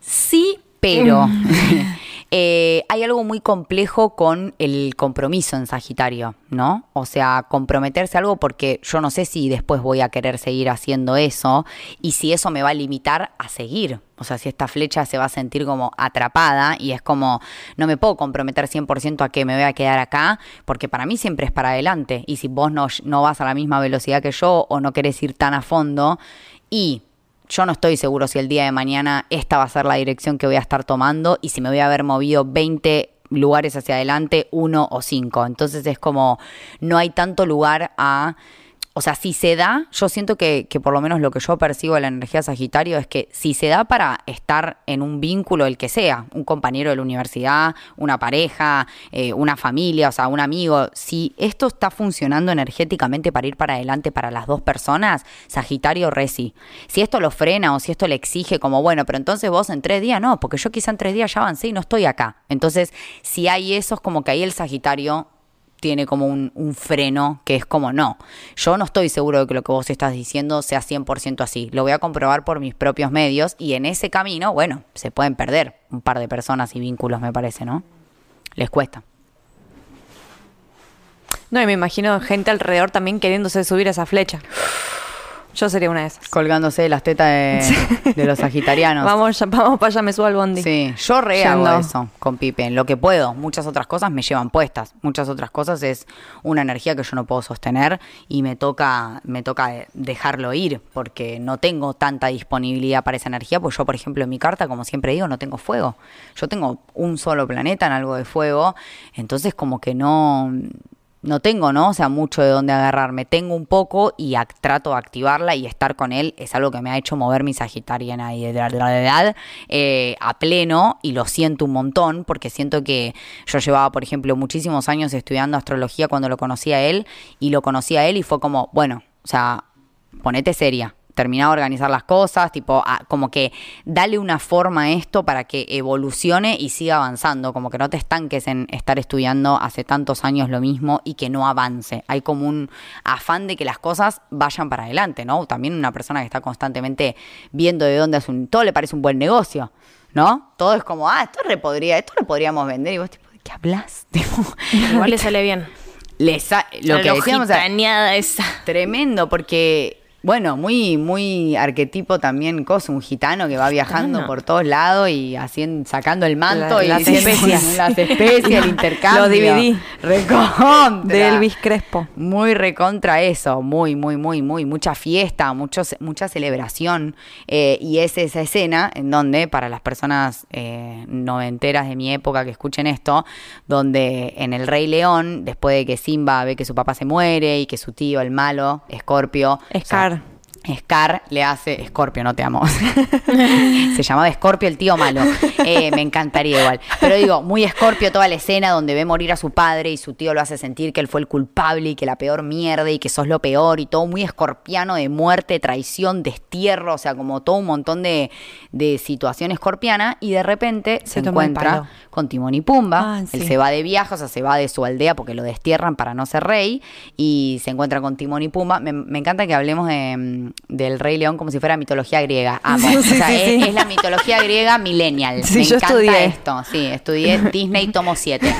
Sí, pero eh, hay algo muy complejo con el compromiso en Sagitario, ¿no? O sea, comprometerse a algo porque yo no sé si después voy a querer seguir haciendo eso y si eso me va a limitar a seguir. O sea, si esta flecha se va a sentir como atrapada y es como, no me puedo comprometer 100% a que me voy a quedar acá, porque para mí siempre es para adelante. Y si vos no, no vas a la misma velocidad que yo o no querés ir tan a fondo y yo no estoy seguro si el día de mañana esta va a ser la dirección que voy a estar tomando y si me voy a haber movido 20 lugares hacia adelante, uno o cinco. Entonces es como, no hay tanto lugar a... O sea, si se da, yo siento que, que por lo menos lo que yo percibo de la energía Sagitario es que si se da para estar en un vínculo, el que sea, un compañero de la universidad, una pareja, eh, una familia, o sea, un amigo, si esto está funcionando energéticamente para ir para adelante para las dos personas, Sagitario Reci. Si esto lo frena o si esto le exige como, bueno, pero entonces vos en tres días, no, porque yo quizá en tres días ya avancé y no estoy acá. Entonces, si hay eso, es como que ahí el Sagitario tiene como un, un freno que es como no. Yo no estoy seguro de que lo que vos estás diciendo sea 100% así. Lo voy a comprobar por mis propios medios y en ese camino, bueno, se pueden perder un par de personas y vínculos, me parece, ¿no? Les cuesta. No, y me imagino gente alrededor también queriéndose subir a esa flecha. Yo sería una de esas. Colgándose de las tetas de, de los sagitarianos. Vamos, ya- vamos para allá, me subo al bondi. Sí, yo re hago eso con Pipe, en lo que puedo. Muchas otras cosas me llevan puestas. Muchas otras cosas es una energía que yo no puedo sostener y me toca, me toca dejarlo ir porque no tengo tanta disponibilidad para esa energía. Pues yo, por ejemplo, en mi carta, como siempre digo, no tengo fuego. Yo tengo un solo planeta en algo de fuego. Entonces, como que no. No tengo, ¿no? O sea, mucho de dónde agarrarme. Tengo un poco y trato de activarla y estar con él es algo que me ha hecho mover mi sagitariana y de la edad eh, a pleno y lo siento un montón porque siento que yo llevaba, por ejemplo, muchísimos años estudiando astrología cuando lo conocí a él y lo conocí a él y fue como, bueno, o sea, ponete seria. Terminá de organizar las cosas, tipo, ah, como que dale una forma a esto para que evolucione y siga avanzando, como que no te estanques en estar estudiando hace tantos años lo mismo y que no avance. Hay como un afán de que las cosas vayan para adelante, ¿no? También una persona que está constantemente viendo de dónde hace un... Todo le parece un buen negocio, ¿no? Todo es como, ah, esto re podría, esto lo podríamos vender y vos tipo, ¿de qué hablas? Igual le sale bien. lo La que decíamos... o sea, esa. Tremendo, porque, bueno, muy, muy arquetipo también, cosa, un gitano que va viajando Gitano. por todos lados y haciendo, sacando el manto La- y las especias. las especias, el intercambio. Lo dividí. Recontra. De Elvis Crespo. Muy recontra eso, muy, muy, muy, muy, mucha fiesta, muchos, mucha celebración. eh, y es esa escena en donde, para las personas eh, noventeras de mi época que escuchen esto, donde en El Rey León, después de que Simba ve que su papá se muere y que su tío, el malo, Escorpio, Scar. Scar le hace Scorpio, no te amo. Se llamaba Scorpio el tío malo. Eh, me encantaría igual. Pero digo, muy Scorpio toda la escena donde ve morir a su padre y su tío lo hace sentir que él fue el culpable y que la peor mierda y que sos lo peor y todo muy escorpiano de muerte, traición, destierro, o sea, como todo un montón de, de situación escorpiana y de repente se, encuentra con Timón y Pumba. Ah, Él se va de viaje, o sea, se va de su aldea porque lo destierran para no ser rey y se encuentra con Timón y Pumba. Me, me encanta que hablemos de, mm, del Rey León como si fuera mitología griega. Amo. Sí, o sea, sí, es, sí. es la mitología griega millennial. Sí, me yo encanta estudié. esto. Sí, estudié Disney tomo 7.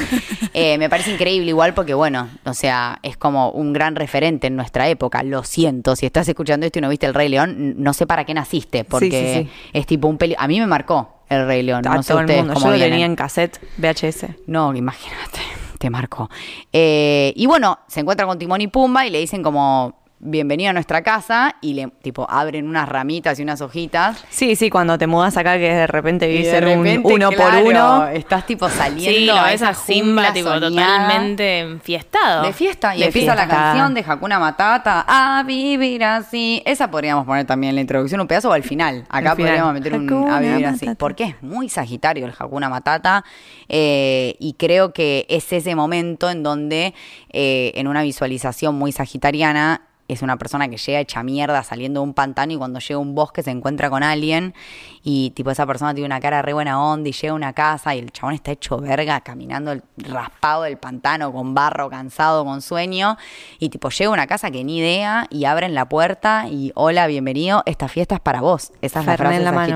Eh, me parece increíble igual porque, bueno, o sea, es como un gran referente en nuestra época. Lo siento, si estás escuchando esto y no viste El Rey León, no sé para qué naciste porque es tipo un peli... A mí me marcó El Rey León. A no sé todo el mundo. cómo Yo lo vienen. tenía en cassette, VHS. No, imagínate. te marcó. Eh, y bueno, se encuentra con Timón y Pumba y le dicen como, bienvenido a nuestra casa, y le, tipo, abren unas ramitas y unas hojitas. Sí, sí, cuando te mudas acá que de repente vivís de en un repente, uno claro, por uno. Estás tipo saliendo Sí, a esa Simba, tipo, totalmente enfiestado. De fiesta. Y De empieza la canción de Hakuna Matata. A vivir así. Esa podríamos poner también en la introducción, un pedazo o al final. Acá final. podríamos meter un a vivir así. Porque es muy sagitario el Hakuna Matata. eh, y creo que es ese momento en donde, eh, en una visualización muy sagitariana, es una persona que llega hecha mierda saliendo de un pantano y cuando llega a un bosque se encuentra con alguien y tipo esa persona tiene una cara re buena onda y llega a una casa y el chabón está hecho verga caminando el raspado del pantano con barro, cansado, con sueño y tipo llega a una casa que ni idea y abren la puerta y hola, bienvenido, esta fiesta es para vos. Esa es la frase la mano.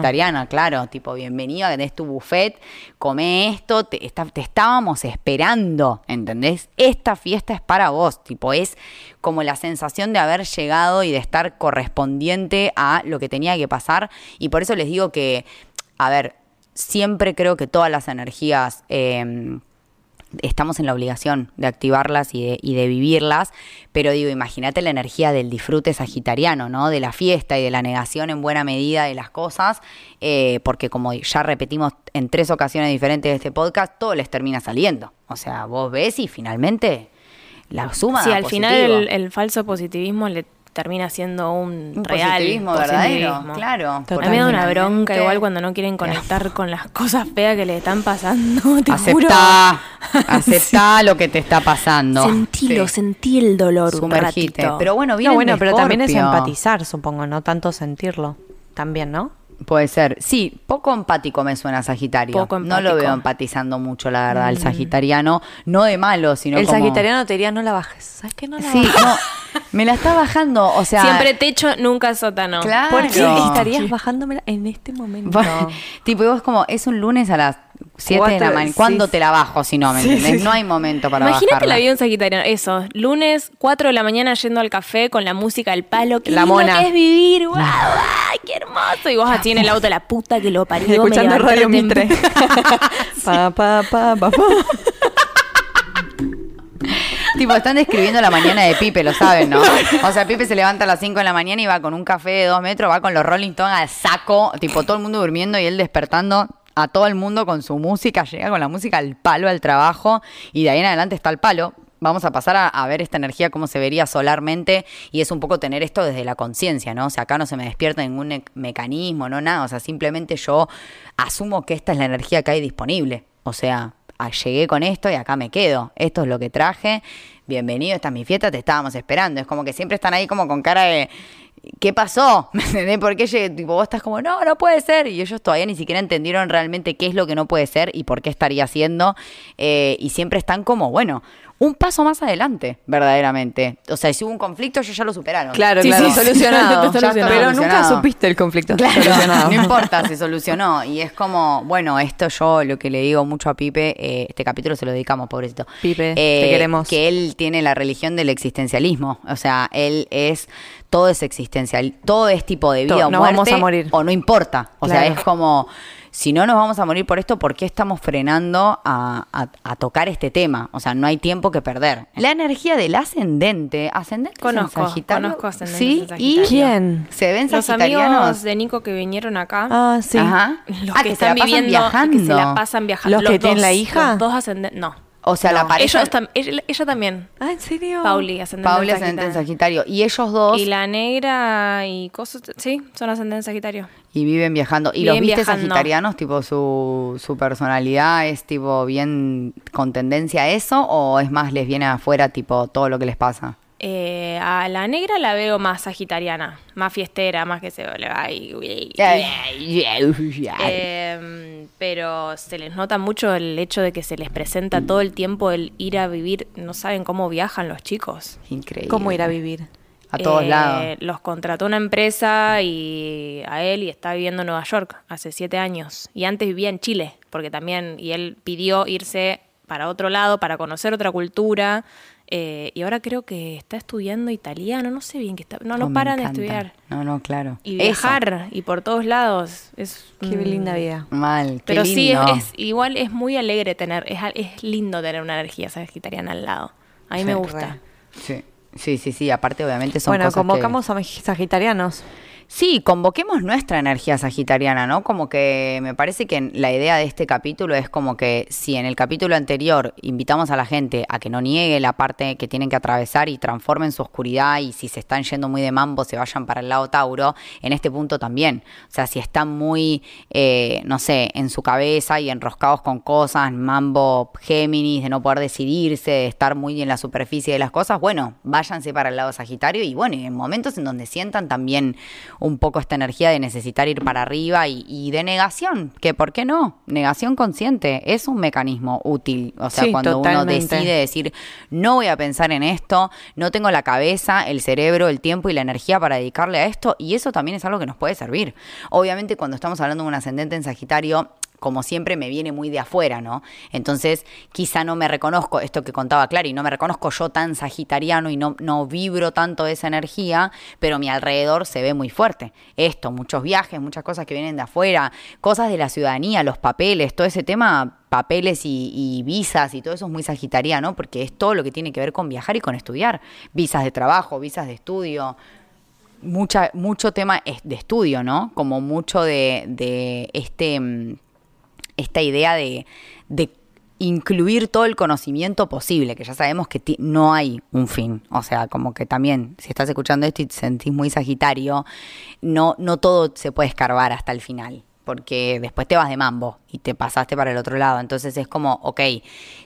claro, tipo bienvenido, que tenés tu buffet, come esto, te, está- te estábamos esperando, ¿entendés? Esta fiesta es para vos, tipo es como la sensación de haber llegado y de estar correspondiente a lo que tenía que pasar. Y por eso les digo que, a ver, siempre creo que todas las energías... eh, estamos en la obligación de activarlas y de, y de vivirlas, pero digo, imagínate la energía del disfrute sagitariano, ¿no? De la fiesta y de la negación en buena medida de las cosas, eh, porque como ya repetimos en tres ocasiones diferentes de este podcast, todo les termina saliendo. O sea, vos ves y finalmente la suma Sí, al final el, el falso positivismo le termina siendo un, Un real positivismo verdadero, positivismo. claro. A mí me da una Totalmente. bronca igual cuando no quieren conectar con las cosas feas que le están pasando, te juro. Aceptá, aceptá lo que te está pasando. Sentilo, Sí. sentí el dolor un Sumergite. ratito. Pero bueno, viene No, bueno, pero también es empatizar, supongo, no tanto sentirlo. También, ¿no? Puede ser. Sí, poco empático me suena Sagitario. Poco No lo veo empatizando mucho, la verdad, el Sagitariano. No de malo, sino el como... sagitariano te diría no la bajes. ¿Sabes qué no la Sí, bajes? no, me la está bajando, o sea... Siempre techo, nunca sótano. Claro. ¿Por qué estarías bajándomela en este momento? Bueno, tipo, y vos como, es un lunes a las 7 de la mañana. ¿Cuándo sí. te la bajo si no, me Sí, entendés? sí, No hay momento para Imagínate bajarla. la vida sagitariano. Eso, lunes, 4 de la mañana yendo al café con la música del palo. Qué La lindo mona. que es vivir, wow, ay, qué hermoso. Y vos así en el auto, la puta que lo parió. me Escuchando levanté Radio. Mitre. pa, pa, pa, pa, pa. Tipo, están describiendo la mañana de Pipe, lo saben, ¿no? O sea, Pipe se levanta a las 5 de la mañana y va con un café de 2 metros, va con los Rolling Stones al saco, tipo, todo el mundo durmiendo y él despertando a todo el mundo con su música, llega con la música al palo al trabajo y de ahí en adelante está el palo. Vamos a pasar a, ver esta energía cómo se vería solarmente y es un poco tener esto desde la conciencia, ¿no? O sea, acá no se me despierta ningún mecanismo, no nada, o sea, simplemente yo asumo que esta es la energía que hay disponible. O sea, llegué con esto y acá me quedo. Esto es lo que traje. Bienvenido, esta es mi fiesta, te estábamos esperando. Es como que siempre están ahí como con cara de... ¿Qué pasó? ¿Me entendés? ¿Por qué llegué? Tipo, vos estás como, no, no puede ser. Y ellos todavía ni siquiera entendieron realmente qué es lo que no puede ser y por qué estaría haciendo. Eh, y siempre están como, bueno, un paso más adelante, verdaderamente. O sea, si hubo un conflicto, ellos ya lo superaron. Claro, Sí, claro, sí, sí. solucionado. Ya está Pero nunca supiste el conflicto. Claro, Solucionado. no importa, se solucionó. Y es como, bueno, esto yo lo que le digo mucho a Pipe, eh, este capítulo se lo dedicamos, pobrecito. Pipe, Eh, te queremos. Que él tiene la religión del existencialismo. O sea, él es, todo es existencial, todo es tipo de vida o muerte. vamos a morir. O no importa. O sea, es como, si no nos vamos a morir por esto, ¿por qué estamos frenando a, a- a tocar este tema? O sea, no hay tiempo que perder. La energía del ascendente, ascendente Conozco, en Sagitario. conozco ascendentes Sí, en Sagitario. y ¿Quién? se ven Los amigos de Nico que vinieron acá. Ah, sí. Ajá. Los Ah, que, que se la están pasan viviendo, viajando. que se la pasan viajando. ¿Los que tienen dos, la hija? Los dos ascendentes. No. O sea, la pareja. Ellos tam- ella, ella también. Ah, ¿en serio? Pauli, ascendente Pauli en ascendente en Sagitario. Sagitario. Y ellos dos. Y la negra y cosas. Sí, son ascendentes en Sagitario. Y viven viajando. ¿Y los viste viajando. sagitarianos? Tipo, su, su personalidad es tipo bien con tendencia a eso o es más les viene afuera tipo todo lo que les pasa? Eh, a la negra la veo más sagitariana, más fiestera, más que se le va y- Eh, pero se les nota mucho el hecho de que se les presenta todo el tiempo el ir a vivir, no saben cómo viajan los chicos. Increíble. ¿Cómo ir a vivir? A todos Eh, lados. Los contrató una empresa y a él y está viviendo en Nueva York hace siete años. Y antes vivía en Chile, porque también, y él pidió irse para otro lado, para conocer otra cultura. Eh, y ahora creo que está estudiando italiano, no sé bien qué está. No, Oh, no me paran de estudiar. No, no, claro. Y Eso. viajar, y por todos lados. Es Qué linda vida. Mal, qué Pero sí, es, lindo. es- igual es muy alegre tener, es, al- es lindo tener una energía sagitariana al lado. A mí Sí, me gusta. Sí. Sí, sí, sí, aparte obviamente son Bueno, cosas que- convocamos a sagitarianos. Sí, convoquemos nuestra energía sagitariana, ¿no? Como que me parece que la idea de este capítulo es como que si en el capítulo anterior invitamos a la gente a que no niegue la parte que tienen que atravesar y transformen su oscuridad y si se están yendo muy de mambo se vayan para el lado Tauro, en este punto también. O sea, si están muy, eh, no sé, en su cabeza y enroscados con cosas, mambo Géminis, de no poder decidirse, de estar muy en la superficie de las cosas, bueno, váyanse para el lado Sagitario y bueno, en momentos en donde sientan también un poco esta energía de necesitar ir para arriba y, y de negación, que por qué no, negación consciente es un mecanismo útil, o sea, Sí, cuando uno decide decir, no voy a pensar en esto, no tengo la cabeza, el cerebro, el tiempo y la energía para dedicarle a esto, y eso también es algo que nos puede servir. Obviamente cuando estamos hablando de un ascendente en Sagitario, como siempre me viene muy de afuera, ¿no? Entonces, quizá no me reconozco, esto que contaba Clary, no me reconozco yo tan sagitariano y no, no vibro tanto esa energía, pero mi alrededor se ve muy fuerte. Esto, muchos viajes, muchas cosas que vienen de afuera, cosas de la ciudadanía, los papeles, todo ese tema, papeles y, visas y todo eso es muy sagitariano, porque es todo lo que tiene que ver con viajar y con estudiar. Visas de trabajo, visas de estudio, mucha, mucho tema de estudio, ¿no? Como mucho de, de este, mm, esta idea de, de incluir todo el conocimiento posible, que ya sabemos que no hay un fin. O sea, como que también, si estás escuchando esto y te sentís muy sagitario, no, no todo se puede escarbar hasta el final. Porque después te vas de mambo y te pasaste para el otro lado. Entonces es como, ok,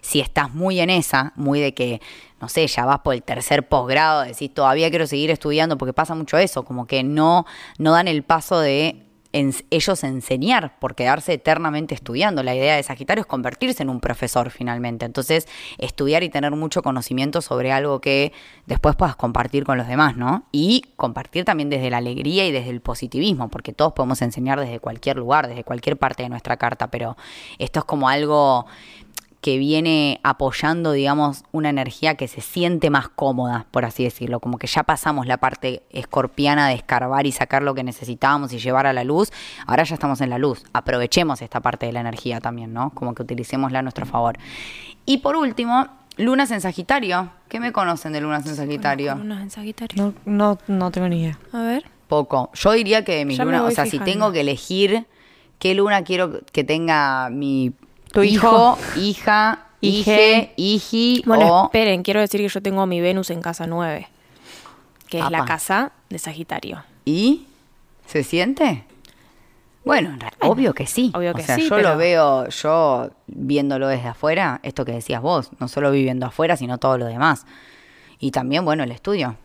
si estás muy en esa, muy de que, no sé, ya vas por el tercer posgrado, decís todavía quiero seguir estudiando, porque pasa mucho eso, como que no, no dan el paso de ens- ellos enseñar por quedarse eternamente estudiando. La idea de Sagitario es convertirse en un profesor finalmente. Entonces, estudiar y tener mucho conocimiento sobre algo que después puedas compartir con los demás, ¿no? Y compartir también desde la alegría y desde el positivismo, porque todos podemos enseñar desde cualquier lugar, desde cualquier parte de nuestra carta, pero esto es como algo que viene apoyando, digamos, una energía que se siente más cómoda, por así decirlo, como que ya pasamos la parte escorpiana de escarbar y sacar lo que necesitábamos y llevar a la luz, ahora ya estamos en la luz, aprovechemos esta parte de la energía también, ¿no? Como que utilicémosla a nuestro favor. Y por último, lunas en Sagitario, ¿qué me conocen de lunas en Sagitario? Lunas en Sagitario. No, no, no tengo ni idea. A ver. Poco. Yo diría que mi Ya me luna, o sea, si tengo que elegir qué luna quiero que tenga mi Tu hijo, hijo. hija, Hije. hiji Bueno, o esperen, quiero decir que yo tengo mi Venus en casa 9, que es la casa de Sagitario. ¿Y? ¿Se siente? Bueno, obvio que sí. obvio o que sea, sí, yo pero- lo veo, yo viéndolo desde afuera, esto que decías vos, no solo viviendo afuera, sino todo lo demás. Y también, bueno, el estudio.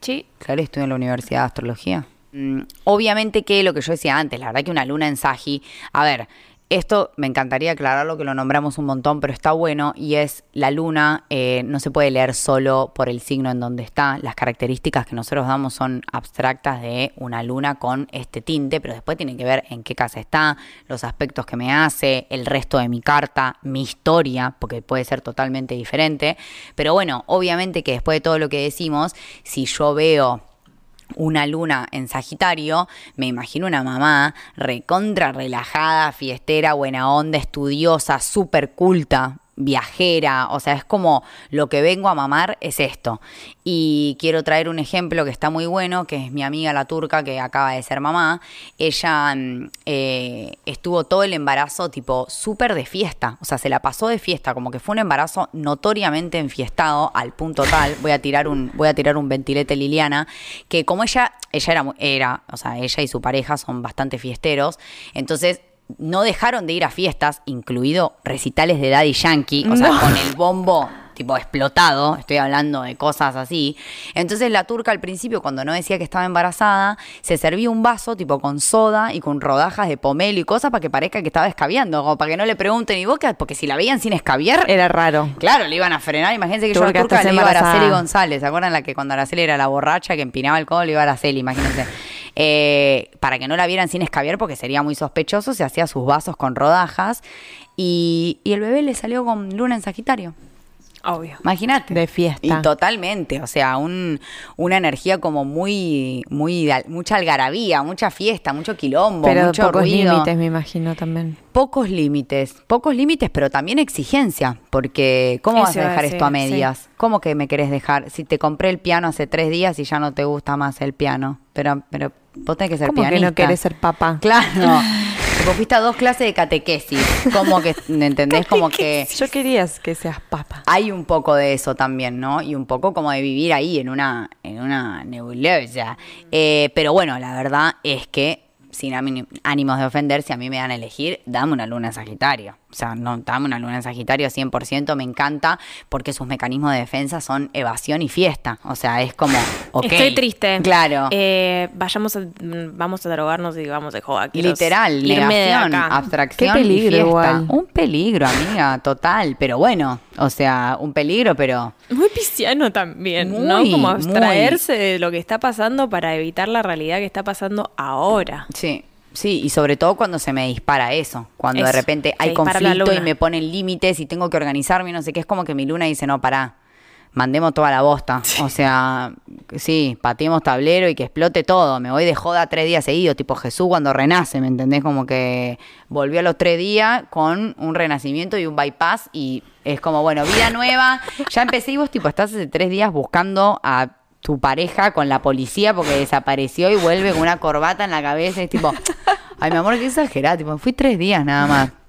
Sí. Claro, estudio en la Universidad de Astrología. Mm, obviamente que lo que yo decía antes, la verdad que una luna en Sagi, a ver, esto me encantaría aclararlo, que lo nombramos un montón, pero está bueno, y es la luna, eh, no se puede leer solo por el signo en donde está, las características que nosotros damos son abstractas de una luna con este tinte, pero después tiene que ver en qué casa está, los aspectos que me hace, el resto de mi carta, mi historia, porque puede ser totalmente diferente, pero bueno, obviamente que después de todo lo que decimos, si yo veo una luna en Sagitario, me imagino una mamá recontra relajada, fiestera, buena onda, estudiosa, súper culta, viajera, o sea, es como lo que vengo a mamar es esto. Y quiero traer un ejemplo que está muy bueno, que es mi amiga la turca que acaba de ser mamá. Ella mm, eh, estuvo todo el embarazo tipo súper de fiesta, o sea, se la pasó de fiesta, como que fue un embarazo notoriamente enfiestado al punto tal, voy a tirar un, voy a tirar un ventilete Liliana, que como ella, ella era, era, o sea, ella y su pareja son bastante fiesteros, entonces no dejaron de ir a fiestas, incluido recitales de Daddy Yankee, o sea, con el bombo tipo explotado, estoy hablando de cosas así. Entonces la turca al principio, cuando no decía que estaba embarazada, se servía un vaso tipo con soda y con rodajas de pomelo y cosas para que parezca que estaba escabeando, como para que no le pregunten ni boca, porque si la veían sin escabiar, Era raro. Claro, le iban a frenar. Imagínense que yo a la turca le iba a Araceli. González. ¿Se acuerdan la que cuando Araceli era la borracha que empinaba el codo le iba a Araceli? Imagínense. Eh, para que no la vieran sin escabiar porque sería muy sospechoso, se hacía sus vasos con rodajas y, y el bebé le salió con luna en Sagitario. Obvio. Imagínate. De fiesta. Y totalmente, o sea, un, una energía como muy, muy, mucha algarabía, mucha fiesta, mucho quilombo, Pero mucho pocos ruido. límites, me imagino también. Pocos límites, pocos límites, pero también exigencia, porque ¿cómo Eso vas a dejar decir, esto a sí. medias? ¿Cómo que me querés dejar? Si te compré el piano hace tres días y ya no te gusta más el piano, pero, pero vos tenés que ser ¿Cómo que pianista. no querés ser papá? Claro. Tipo, fuiste a dos clases de catequesis. Como que, ¿me entendés? Como que Yo querías que seas papa. hay un poco de eso también, ¿no? Y un poco como de vivir ahí en una, en una nebulosa. Eh, pero bueno, la verdad es que, sin ánimos de ofender, si a mí me dan a elegir, dame una luna Sagitario. O sea, no, dame una luna en Sagitario 100%, me encanta, porque sus mecanismos de defensa son evasión y fiesta. O sea, es como, ok. Estoy triste. Claro. Eh, vayamos a, vamos a drogarnos y vamos de joda. quiero Literal, negación, abstracción Qué y peligro fiesta. igual. Un peligro, amiga, total. Pero bueno, o sea, un peligro, pero... Muy pisciano también, Muy, ¿no? Como muy. abstraerse de lo que está pasando para evitar la realidad que está pasando ahora. Sí, sí, y sobre todo cuando se me dispara eso, cuando de repente hay conflicto y me ponen límites y tengo que organizarme, y no sé qué, es como que mi luna dice, no, pará, mandemos toda la bosta. O sea, sí, pateemos tablero y que explote todo. Me voy de joda tres días seguidos, tipo Jesús cuando renace, ¿me entendés? Como que volvió a los tres días con un renacimiento y un bypass y es como, bueno, vida nueva. Ya empecé y vos, tipo, estás hace tres días buscando a tu pareja con la policía porque desapareció y vuelve con una corbata en la cabeza y es tipo, ay, mi amor, qué exagerada, tipo, fui tres días nada más.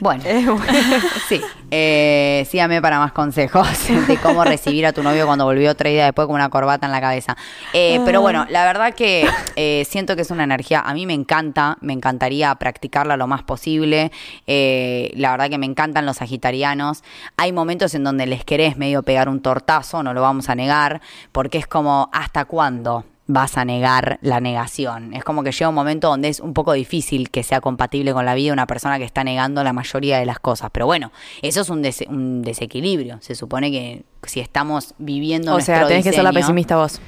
Bueno, sí, eh, sígame para más consejos de cómo recibir a tu novio cuando volvió tres días después con una corbata en la cabeza. Eh, pero bueno, la verdad que eh, siento que es una energía, a mí me encanta, me encantaría practicarla lo más posible. Eh, la verdad que me encantan los sagitarianos. Hay momentos en donde les querés medio pegar un tortazo, no lo vamos a negar, porque es como, ¿hasta cuándo? Vas a negar la negación. Es como que llega un momento donde es un poco difícil que sea compatible con la vida una persona que está negando la mayoría de las cosas. Pero bueno, eso es un, un desequilibrio. Se supone que si estamos viviendo O sea, tenés que ser la pesimista vos.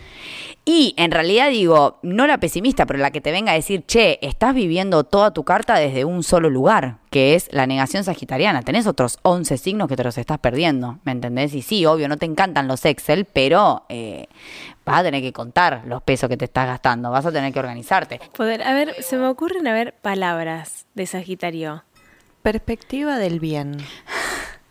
y en realidad digo, no la pesimista, pero la que te venga a decir, che, estás viviendo toda tu carta desde un solo lugar, que es la negación sagitariana. Tenés otros 11 signos que te los estás perdiendo, ¿me entendés? Y sí, obvio, no te encantan los Excel, pero eh, vas a tener que contar los pesos que te estás gastando, vas a tener que organizarte. Poder, a ver, se me ocurren a ver palabras de Sagitario. Perspectiva del bien.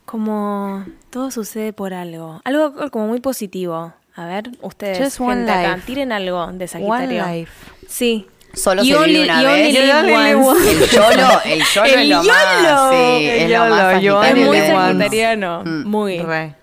Como todo sucede por algo. Algo como muy positivo. A ver, ustedes, Just one gente acá, life. tiren algo de Sagitario. One life. Sí. Solo se vive only- una you only vez. live You only live once. El yolo, el yolo El es lo YOLO. más, sí, El es lo más YOLO, you Es sagitario muy sagitariano. Mm. Muy. Re.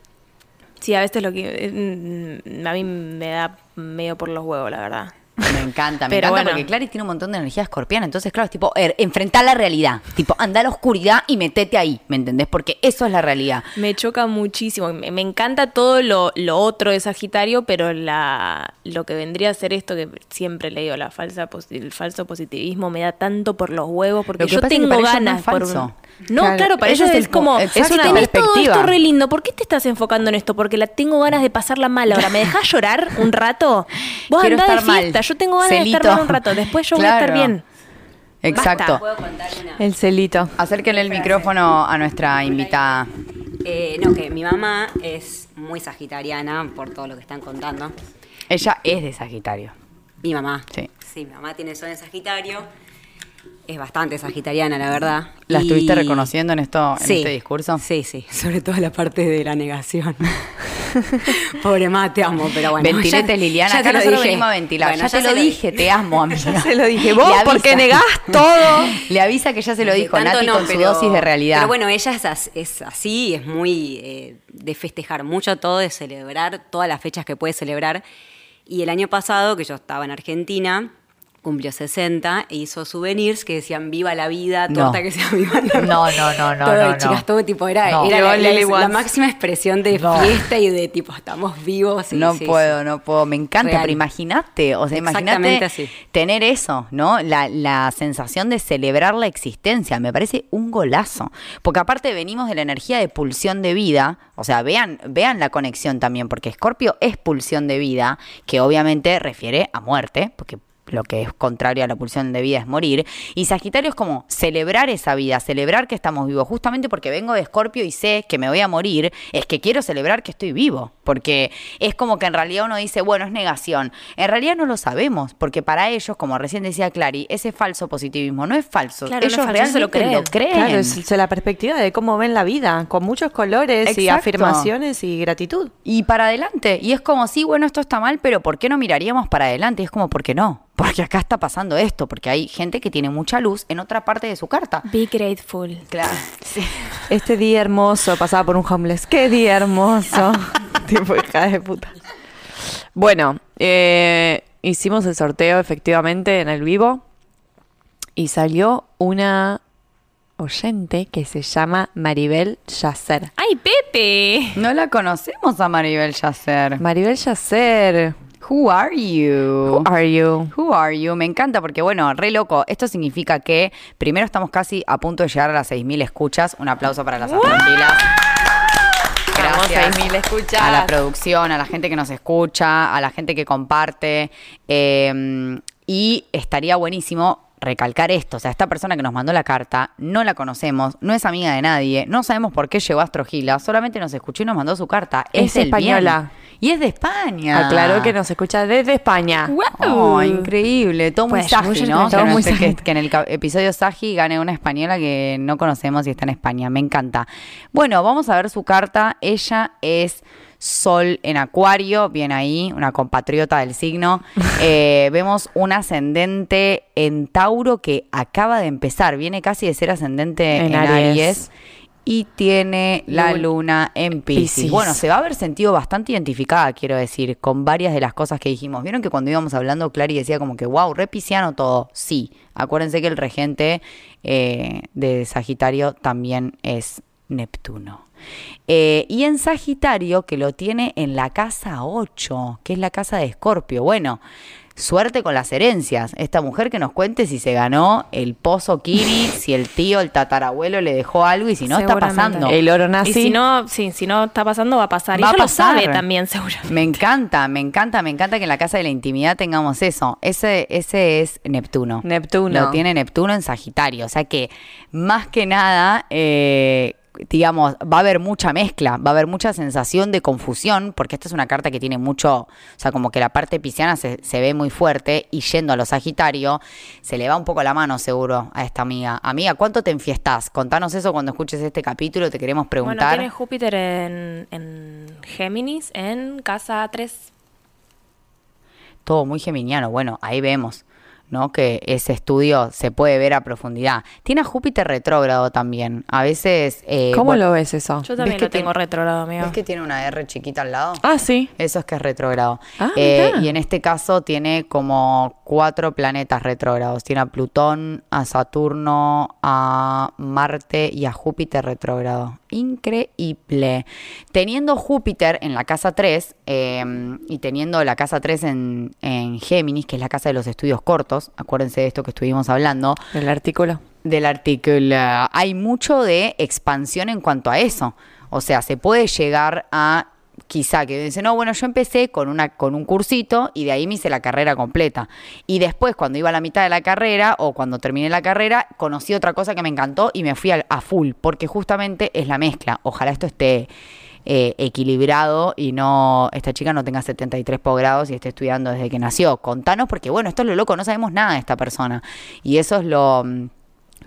Sí, a veces lo que. mm, A mí me da medio por los huevos, la verdad. Me encanta, me Pero encanta bueno. porque Clary tiene un montón de energía escorpiana. Entonces, claro, es tipo, er, enfrentar la realidad. Tipo, anda a la oscuridad y metete ahí, ¿me entendés? Porque eso es la realidad. Me choca muchísimo. Me, me encanta todo lo, lo otro de Sagitario, pero la, lo que vendría a ser esto que siempre le digo, la falsa, el falso positivismo, me da tanto por los huevos porque yo tengo ganas por falso. No, Claro, claro, para ellos es el como, es una tenés todo perspectiva. esto re lindo, ¿por qué te estás enfocando en esto? Porque la tengo ganas de pasarla mal ahora. ¿Me dejás llorar un rato? Vos Quiero andá de estar mal. Yo tengo ganas de Celito. estar mal un rato. Después yo voy a estar bien. Exacto. ¿Puedo contar una? El celito. Acérquenle el micrófono a nuestra invitada. Eh, no, que mi mamá es muy sagitariana por todo lo que están contando. Ella es de Sagitario. Mi mamá. Sí. Sí, mi mamá tiene sol en Sagitario. Es bastante sagitariana, la verdad. ¿La Y- estuviste reconociendo en, esto, en Sí. este discurso? Sí, sí. Sobre todo la parte de la negación. Pobre mamá, te amo, pero bueno. Ventilete, ya- Liliana. ya Acá te lo dije. a ventilar. Bueno, ya, te se lo di- dije, te amo, amiga. Se lo dije, vos porque negás todo. Le avisa que ya se lo dijo Nati no, con su pero- dosis de realidad. Pero bueno, ella es, as- es así, es muy eh, de festejar mucho todo, de celebrar todas las fechas que puede celebrar. Y el año pasado, que yo estaba en Argentina, cumplió 60 e hizo souvenirs que decían viva la vida, No. torta que sea viva la No, no, no, no, todo, no, no. chicas, todo tipo, era, No. era la, la- máxima expresión de No. fiesta y de tipo, estamos vivos. y no sí, puedo, sí. no puedo. Me encanta, Real. pero imagínate, o sea, imagínate tener eso, ¿no? La, la sensación de celebrar la existencia. Me parece un golazo. Porque aparte venimos de la energía de pulsión de vida. O sea, vean, vean la conexión también, porque Scorpio es pulsión de vida, que obviamente refiere a muerte, porque lo que es contrario a la pulsión de vida es morir. Y Sagitario es como celebrar esa vida, celebrar que estamos vivos. Justamente porque vengo de Escorpio y sé que me voy a morir, es que quiero celebrar que estoy vivo. Porque es como que en realidad uno dice, bueno, es negación. En realidad no lo sabemos, porque para ellos, como recién decía Clary, ese falso positivismo no es falso. Claro, no es ellos falso, se lo realmente lo creen. Claro, es la perspectiva de cómo ven la vida, con muchos colores y afirmaciones y gratitud. Y para adelante. Y es como, sí, bueno, esto está mal, pero ¿por qué no miraríamos para adelante? Y es como, ¿por qué no? Porque acá está pasando esto, porque hay gente que tiene mucha luz en otra parte de su carta. Be grateful. Claro. Sí. Este día hermoso pasaba por un homeless. ¡Qué día hermoso! tipo hija de puta. Bueno, eh, hicimos el sorteo efectivamente en el vivo y salió una oyente que se llama Maribel Yacer. ¡Ay, Pepe! No la conocemos a Maribel Yacer. Maribel Yacer, Who are you? who are you? Who are you? Me encanta porque, bueno, re loco. Esto significa que primero estamos casi a punto de llegar a las 6.000 escuchas. Un aplauso para las. Vamos, Gracias 6.000 escuchas. a la producción, a la gente que nos escucha, a la gente que comparte. eh, y estaría buenísimo recalcar esto. O sea, esta persona que nos mandó la carta, no la conocemos, no es amiga de nadie, no sabemos por qué llegó a Astrogila, solamente nos escuchó y nos mandó su carta. Es bien. española. Y es de España. Aclaró que nos escucha desde España. Oh, increíble, todo muy Pues, Saji, ¿no? Todo muy que- Saji. que en el episodio Saji gane una española que no conocemos y está en España, me encanta. Bueno, vamos a ver su carta. Ella es Sol en Acuario, bien ahí, una compatriota del signo. Eh, vemos un ascendente en Tauro que acaba de empezar, viene casi de ser ascendente en, En Aries. Aries. Y tiene la Luna- luna en Pisces. Bueno, se va a haber sentido bastante identificada, quiero decir, con varias de las cosas que dijimos. ¿Vieron que cuando íbamos hablando, Clary decía como que, wow, re pisciano todo? Sí, acuérdense que el regente eh, de Sagitario también es Neptuno. Eh, y en Sagitario, que lo tiene en la casa 8, que es la casa de Escorpio. Bueno, suerte con las herencias. Esta mujer que nos cuente si se ganó el pozo Kiri, si el tío, el tatarabuelo le dejó algo y si no está pasando. El oro Y nazi. si no, sí, si no está pasando, va a pasar. Va y a ella lo pasar. sabe también, seguramente. Me encanta, me encanta, me encanta que en la casa de la intimidad tengamos eso. Ese, ese es Neptuno. Neptuno. Lo tiene Neptuno en Sagitario. O sea que, más que nada, eh, digamos, va a haber mucha mezcla, va a haber mucha sensación de confusión, porque esta es una carta que tiene mucho, o sea, como que la parte pisciana se, se ve muy fuerte y yendo a lo Sagitario, se le va un poco la mano seguro a esta amiga. Amiga, ¿cuánto te enfiestás? Contanos eso cuando escuches este capítulo, te queremos Bueno, preguntar. tiene Júpiter en, en Géminis, en casa 3. todo muy geminiano. Bueno, ahí vemos, ¿no? Que ese estudio se puede ver a profundidad. Tiene a Júpiter retrógrado también. A veces. eh, ¿Cómo bueno, lo ves eso? Yo también que lo tengo tiene- retrogrado, amigo. ¿Ves que tiene una R chiquita al lado? Ah, sí. Eso es que es retrógrado. Ah, Eh, y en este caso tiene como cuatro planetas retrógrados. Tiene a Plutón, a Saturno, a Marte y a Júpiter retrógrado. Increíble. Teniendo Júpiter en la casa 3 eh, y teniendo la casa 3 en, en Géminis, que es la casa de los estudios cortos, acuérdense de esto que estuvimos hablando, El artículo. del artículo. Hay mucho de expansión en cuanto a eso. O sea, se puede llegar a quizá que dice, no, bueno, yo empecé con una con un cursito y de ahí me hice la carrera completa. Y después, cuando iba a la mitad de la carrera o cuando terminé la carrera, conocí otra cosa que me encantó y me fui al- a, full, porque justamente es la mezcla. Ojalá esto esté eh, equilibrado y no esta chica no tenga 73 posgrados y esté estudiando desde que nació. Contanos, porque bueno, esto es lo loco, no sabemos nada de esta persona. Y eso es lo mm,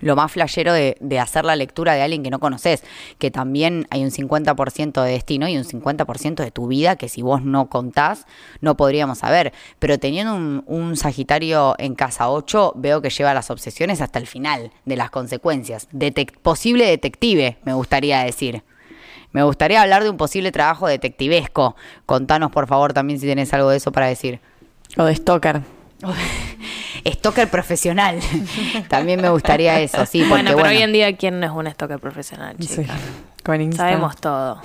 lo más flashero de, de hacer la lectura de alguien que no conoces, que también hay un 50% de destino y un 50% de tu vida que si vos no contás, no podríamos saber. Pero teniendo un, un Sagitario en casa 8, veo que lleva las obsesiones hasta el final de las consecuencias. Posible detective, me gustaría decir. Me gustaría hablar de un posible trabajo detectivesco. Contanos, por favor, también si tenés algo de eso para decir. O de Stalker. Stalker profesional. También me gustaría eso, sí. Porque, bueno, pero bueno, hoy en día, ¿quién no es un stalker profesional, Sí. chica? Con Insta. Sabemos todo.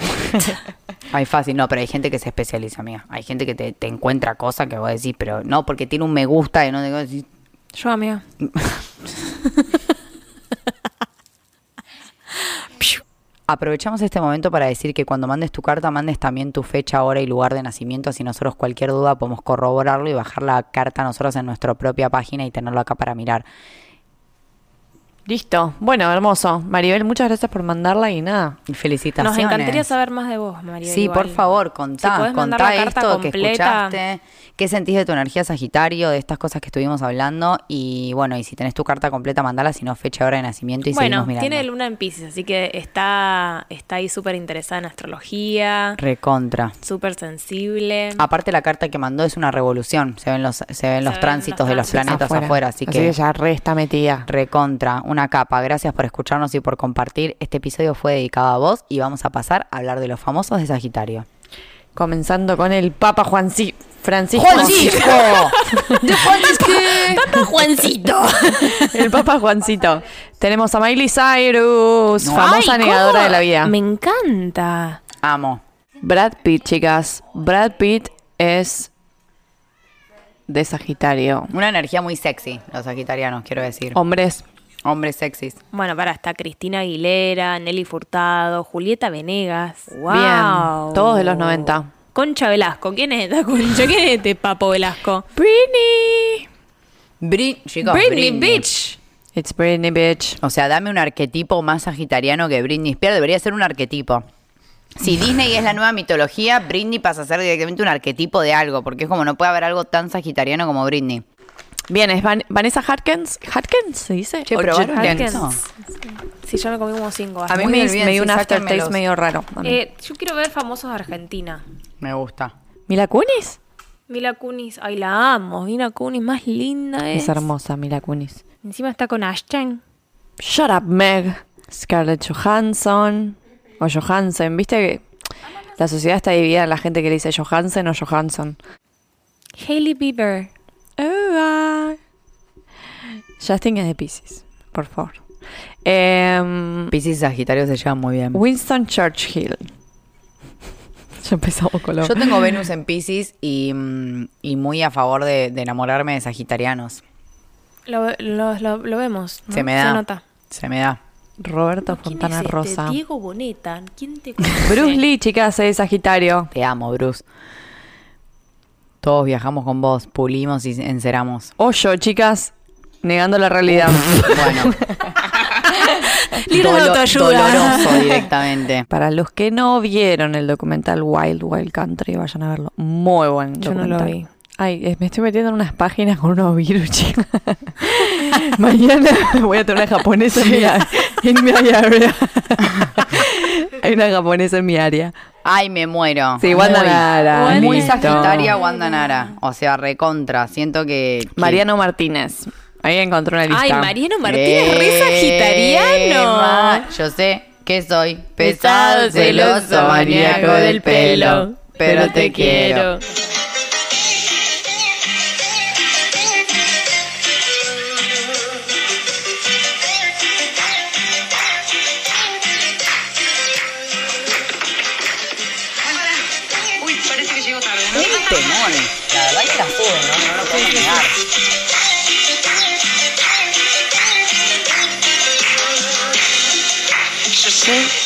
Ay, fácil, no, pero hay gente que se especializa, amiga. Hay gente que te, te encuentra cosas que vos decís, pero no, porque tiene un me gusta y no te Yo, amigo. Aprovechamos este momento para decir que cuando mandes tu carta, mandes también tu fecha, hora y lugar de nacimiento, así nosotros cualquier duda podemos corroborarlo y bajar la carta nosotros en nuestra propia página y tenerlo acá para mirar. Listo. Bueno, hermoso. Maribel, muchas gracias por mandarla y nada. Y felicitaciones. Nos encantaría saber más de vos, María. Sí, por favor, contá, Si contá la carta esto que completa. escuchaste, qué sentís de tu energía Sagitario, de estas cosas que estuvimos hablando y bueno, y si tenés tu carta completa, mandala, si no fecha, hora de nacimiento y Bueno, seguimos mirando. tiene luna en Pisces, así que está, está ahí súper interesada en astrología, Recontra. súper sensible. Aparte la carta que mandó es una revolución, se ven los, se ven los ven tránsitos los de los planetas afuera, así, Así que ya re está metida. recontra, una capa. Gracias por escucharnos y por compartir. Este episodio fue dedicado a vos y vamos a pasar a hablar de los famosos de Sagitario. Comenzando con el Papa Juanci Francisco. Papá Juancito. El Papa Juancito. Tenemos a Miley Cyrus, No. famosa Ay, negadora ¿cómo? de la vida. Me encanta. Amo. Brad Pitt, chicas. Brad Pitt es de Sagitario. Una energía muy sexy, los sagitarianos, quiero decir. Hombres. Hombres sexys. Bueno, para, está Cristina Aguilera, Nelly Furtado, Julieta Venegas. ¡Wow! Bien, todos de los 90. Concha Velasco. ¿Quién es esta Concha? ¿Quién es este Papo Velasco? Britney. Bri- chicos, Britney, bitch. It's Britney, bitch. O sea, dame un arquetipo más sagitariano que Britney Spears. Debería ser un arquetipo. Si Disney es la nueva mitología, Britney pasa a ser directamente un arquetipo de algo, porque es como no puede haber algo tan sagitariano como Britney. Bien, es Van- Vanessa Hudgens. ¿Hudgens se dice? Che. Sí, yo me comí como cinco. A mí Muy me, bien, me dio sí, un aftertaste sáquenmelos. medio raro. a mí. Eh, yo quiero ver famosos de Argentina. Me gusta. ¿Mila Kunis? Mila Kunis, ay la amo. Mila Kunis, más linda es. Es hermosa, Mila Kunis. Encima está con Ashton. Shut up, Meg. Scarlett Johansson. O Johansson. ¿Viste que la sociedad está dividida en la gente que le dice Johansson o Johansson? Hailey Bieber. Ah. Justin es de Pisces, por favor. Em, Piscis y Sagitario se llevan muy bien. Winston Churchill. ya empezamos con lo... Yo tengo Venus en Piscis y, mm, y muy a favor de, de enamorarme de sagitarianos. Lo, lo, lo- lo vemos. ¿no? Se me da. Se nota. Se me da. Roberto ¿Quién Fontana es este? Rosa. Diego Boneta. ¿Quién te Bruce Lee, chicas, es Sagitario. Te amo, Bruce. Todos viajamos con vos, pulimos y enceramos. Hoyo, chicas, negando la realidad. Bueno. Libro de autoayuda. Doloroso directamente. Para los que no vieron el documental Wild Wild Country, vayan a verlo. Muy buen Yo no documental. lo vi. Ay, eh, me estoy metiendo en unas páginas con unos virus, chicas. Mañana voy a tener una japonesa en mi, a- en mi área. Hay una japonesa en mi área. Ay, me muero. Sí, Wanda Muy- Nara. Muy sagitaria Wanda Nara. O sea, recontra. Siento que... que- Mariano Martínez. Ahí encontré una lista. Ay, Mariano Martínez, re sagitariano. ma- Yo sé que soy Pesado, pesado, celoso, maníaco del pelo. Pero te quiero.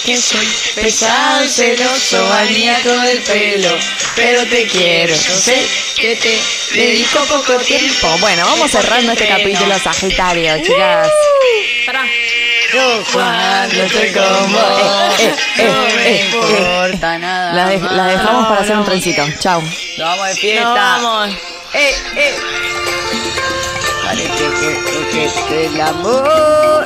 Que soy Pesado, celoso, maníaco del pelo. Pero te quiero. Yo sé que te dedico poco tiempo. Bueno, vamos cerrando este capítulo Sagitario, chicas. Pará. Yo cuando estoy con vos. no me importa nada. La, de- la dejamos para hacer un trencito. Chau. Nos vamos de fiesta. No, vamos. Eh, eh. Parece que, que, que el amor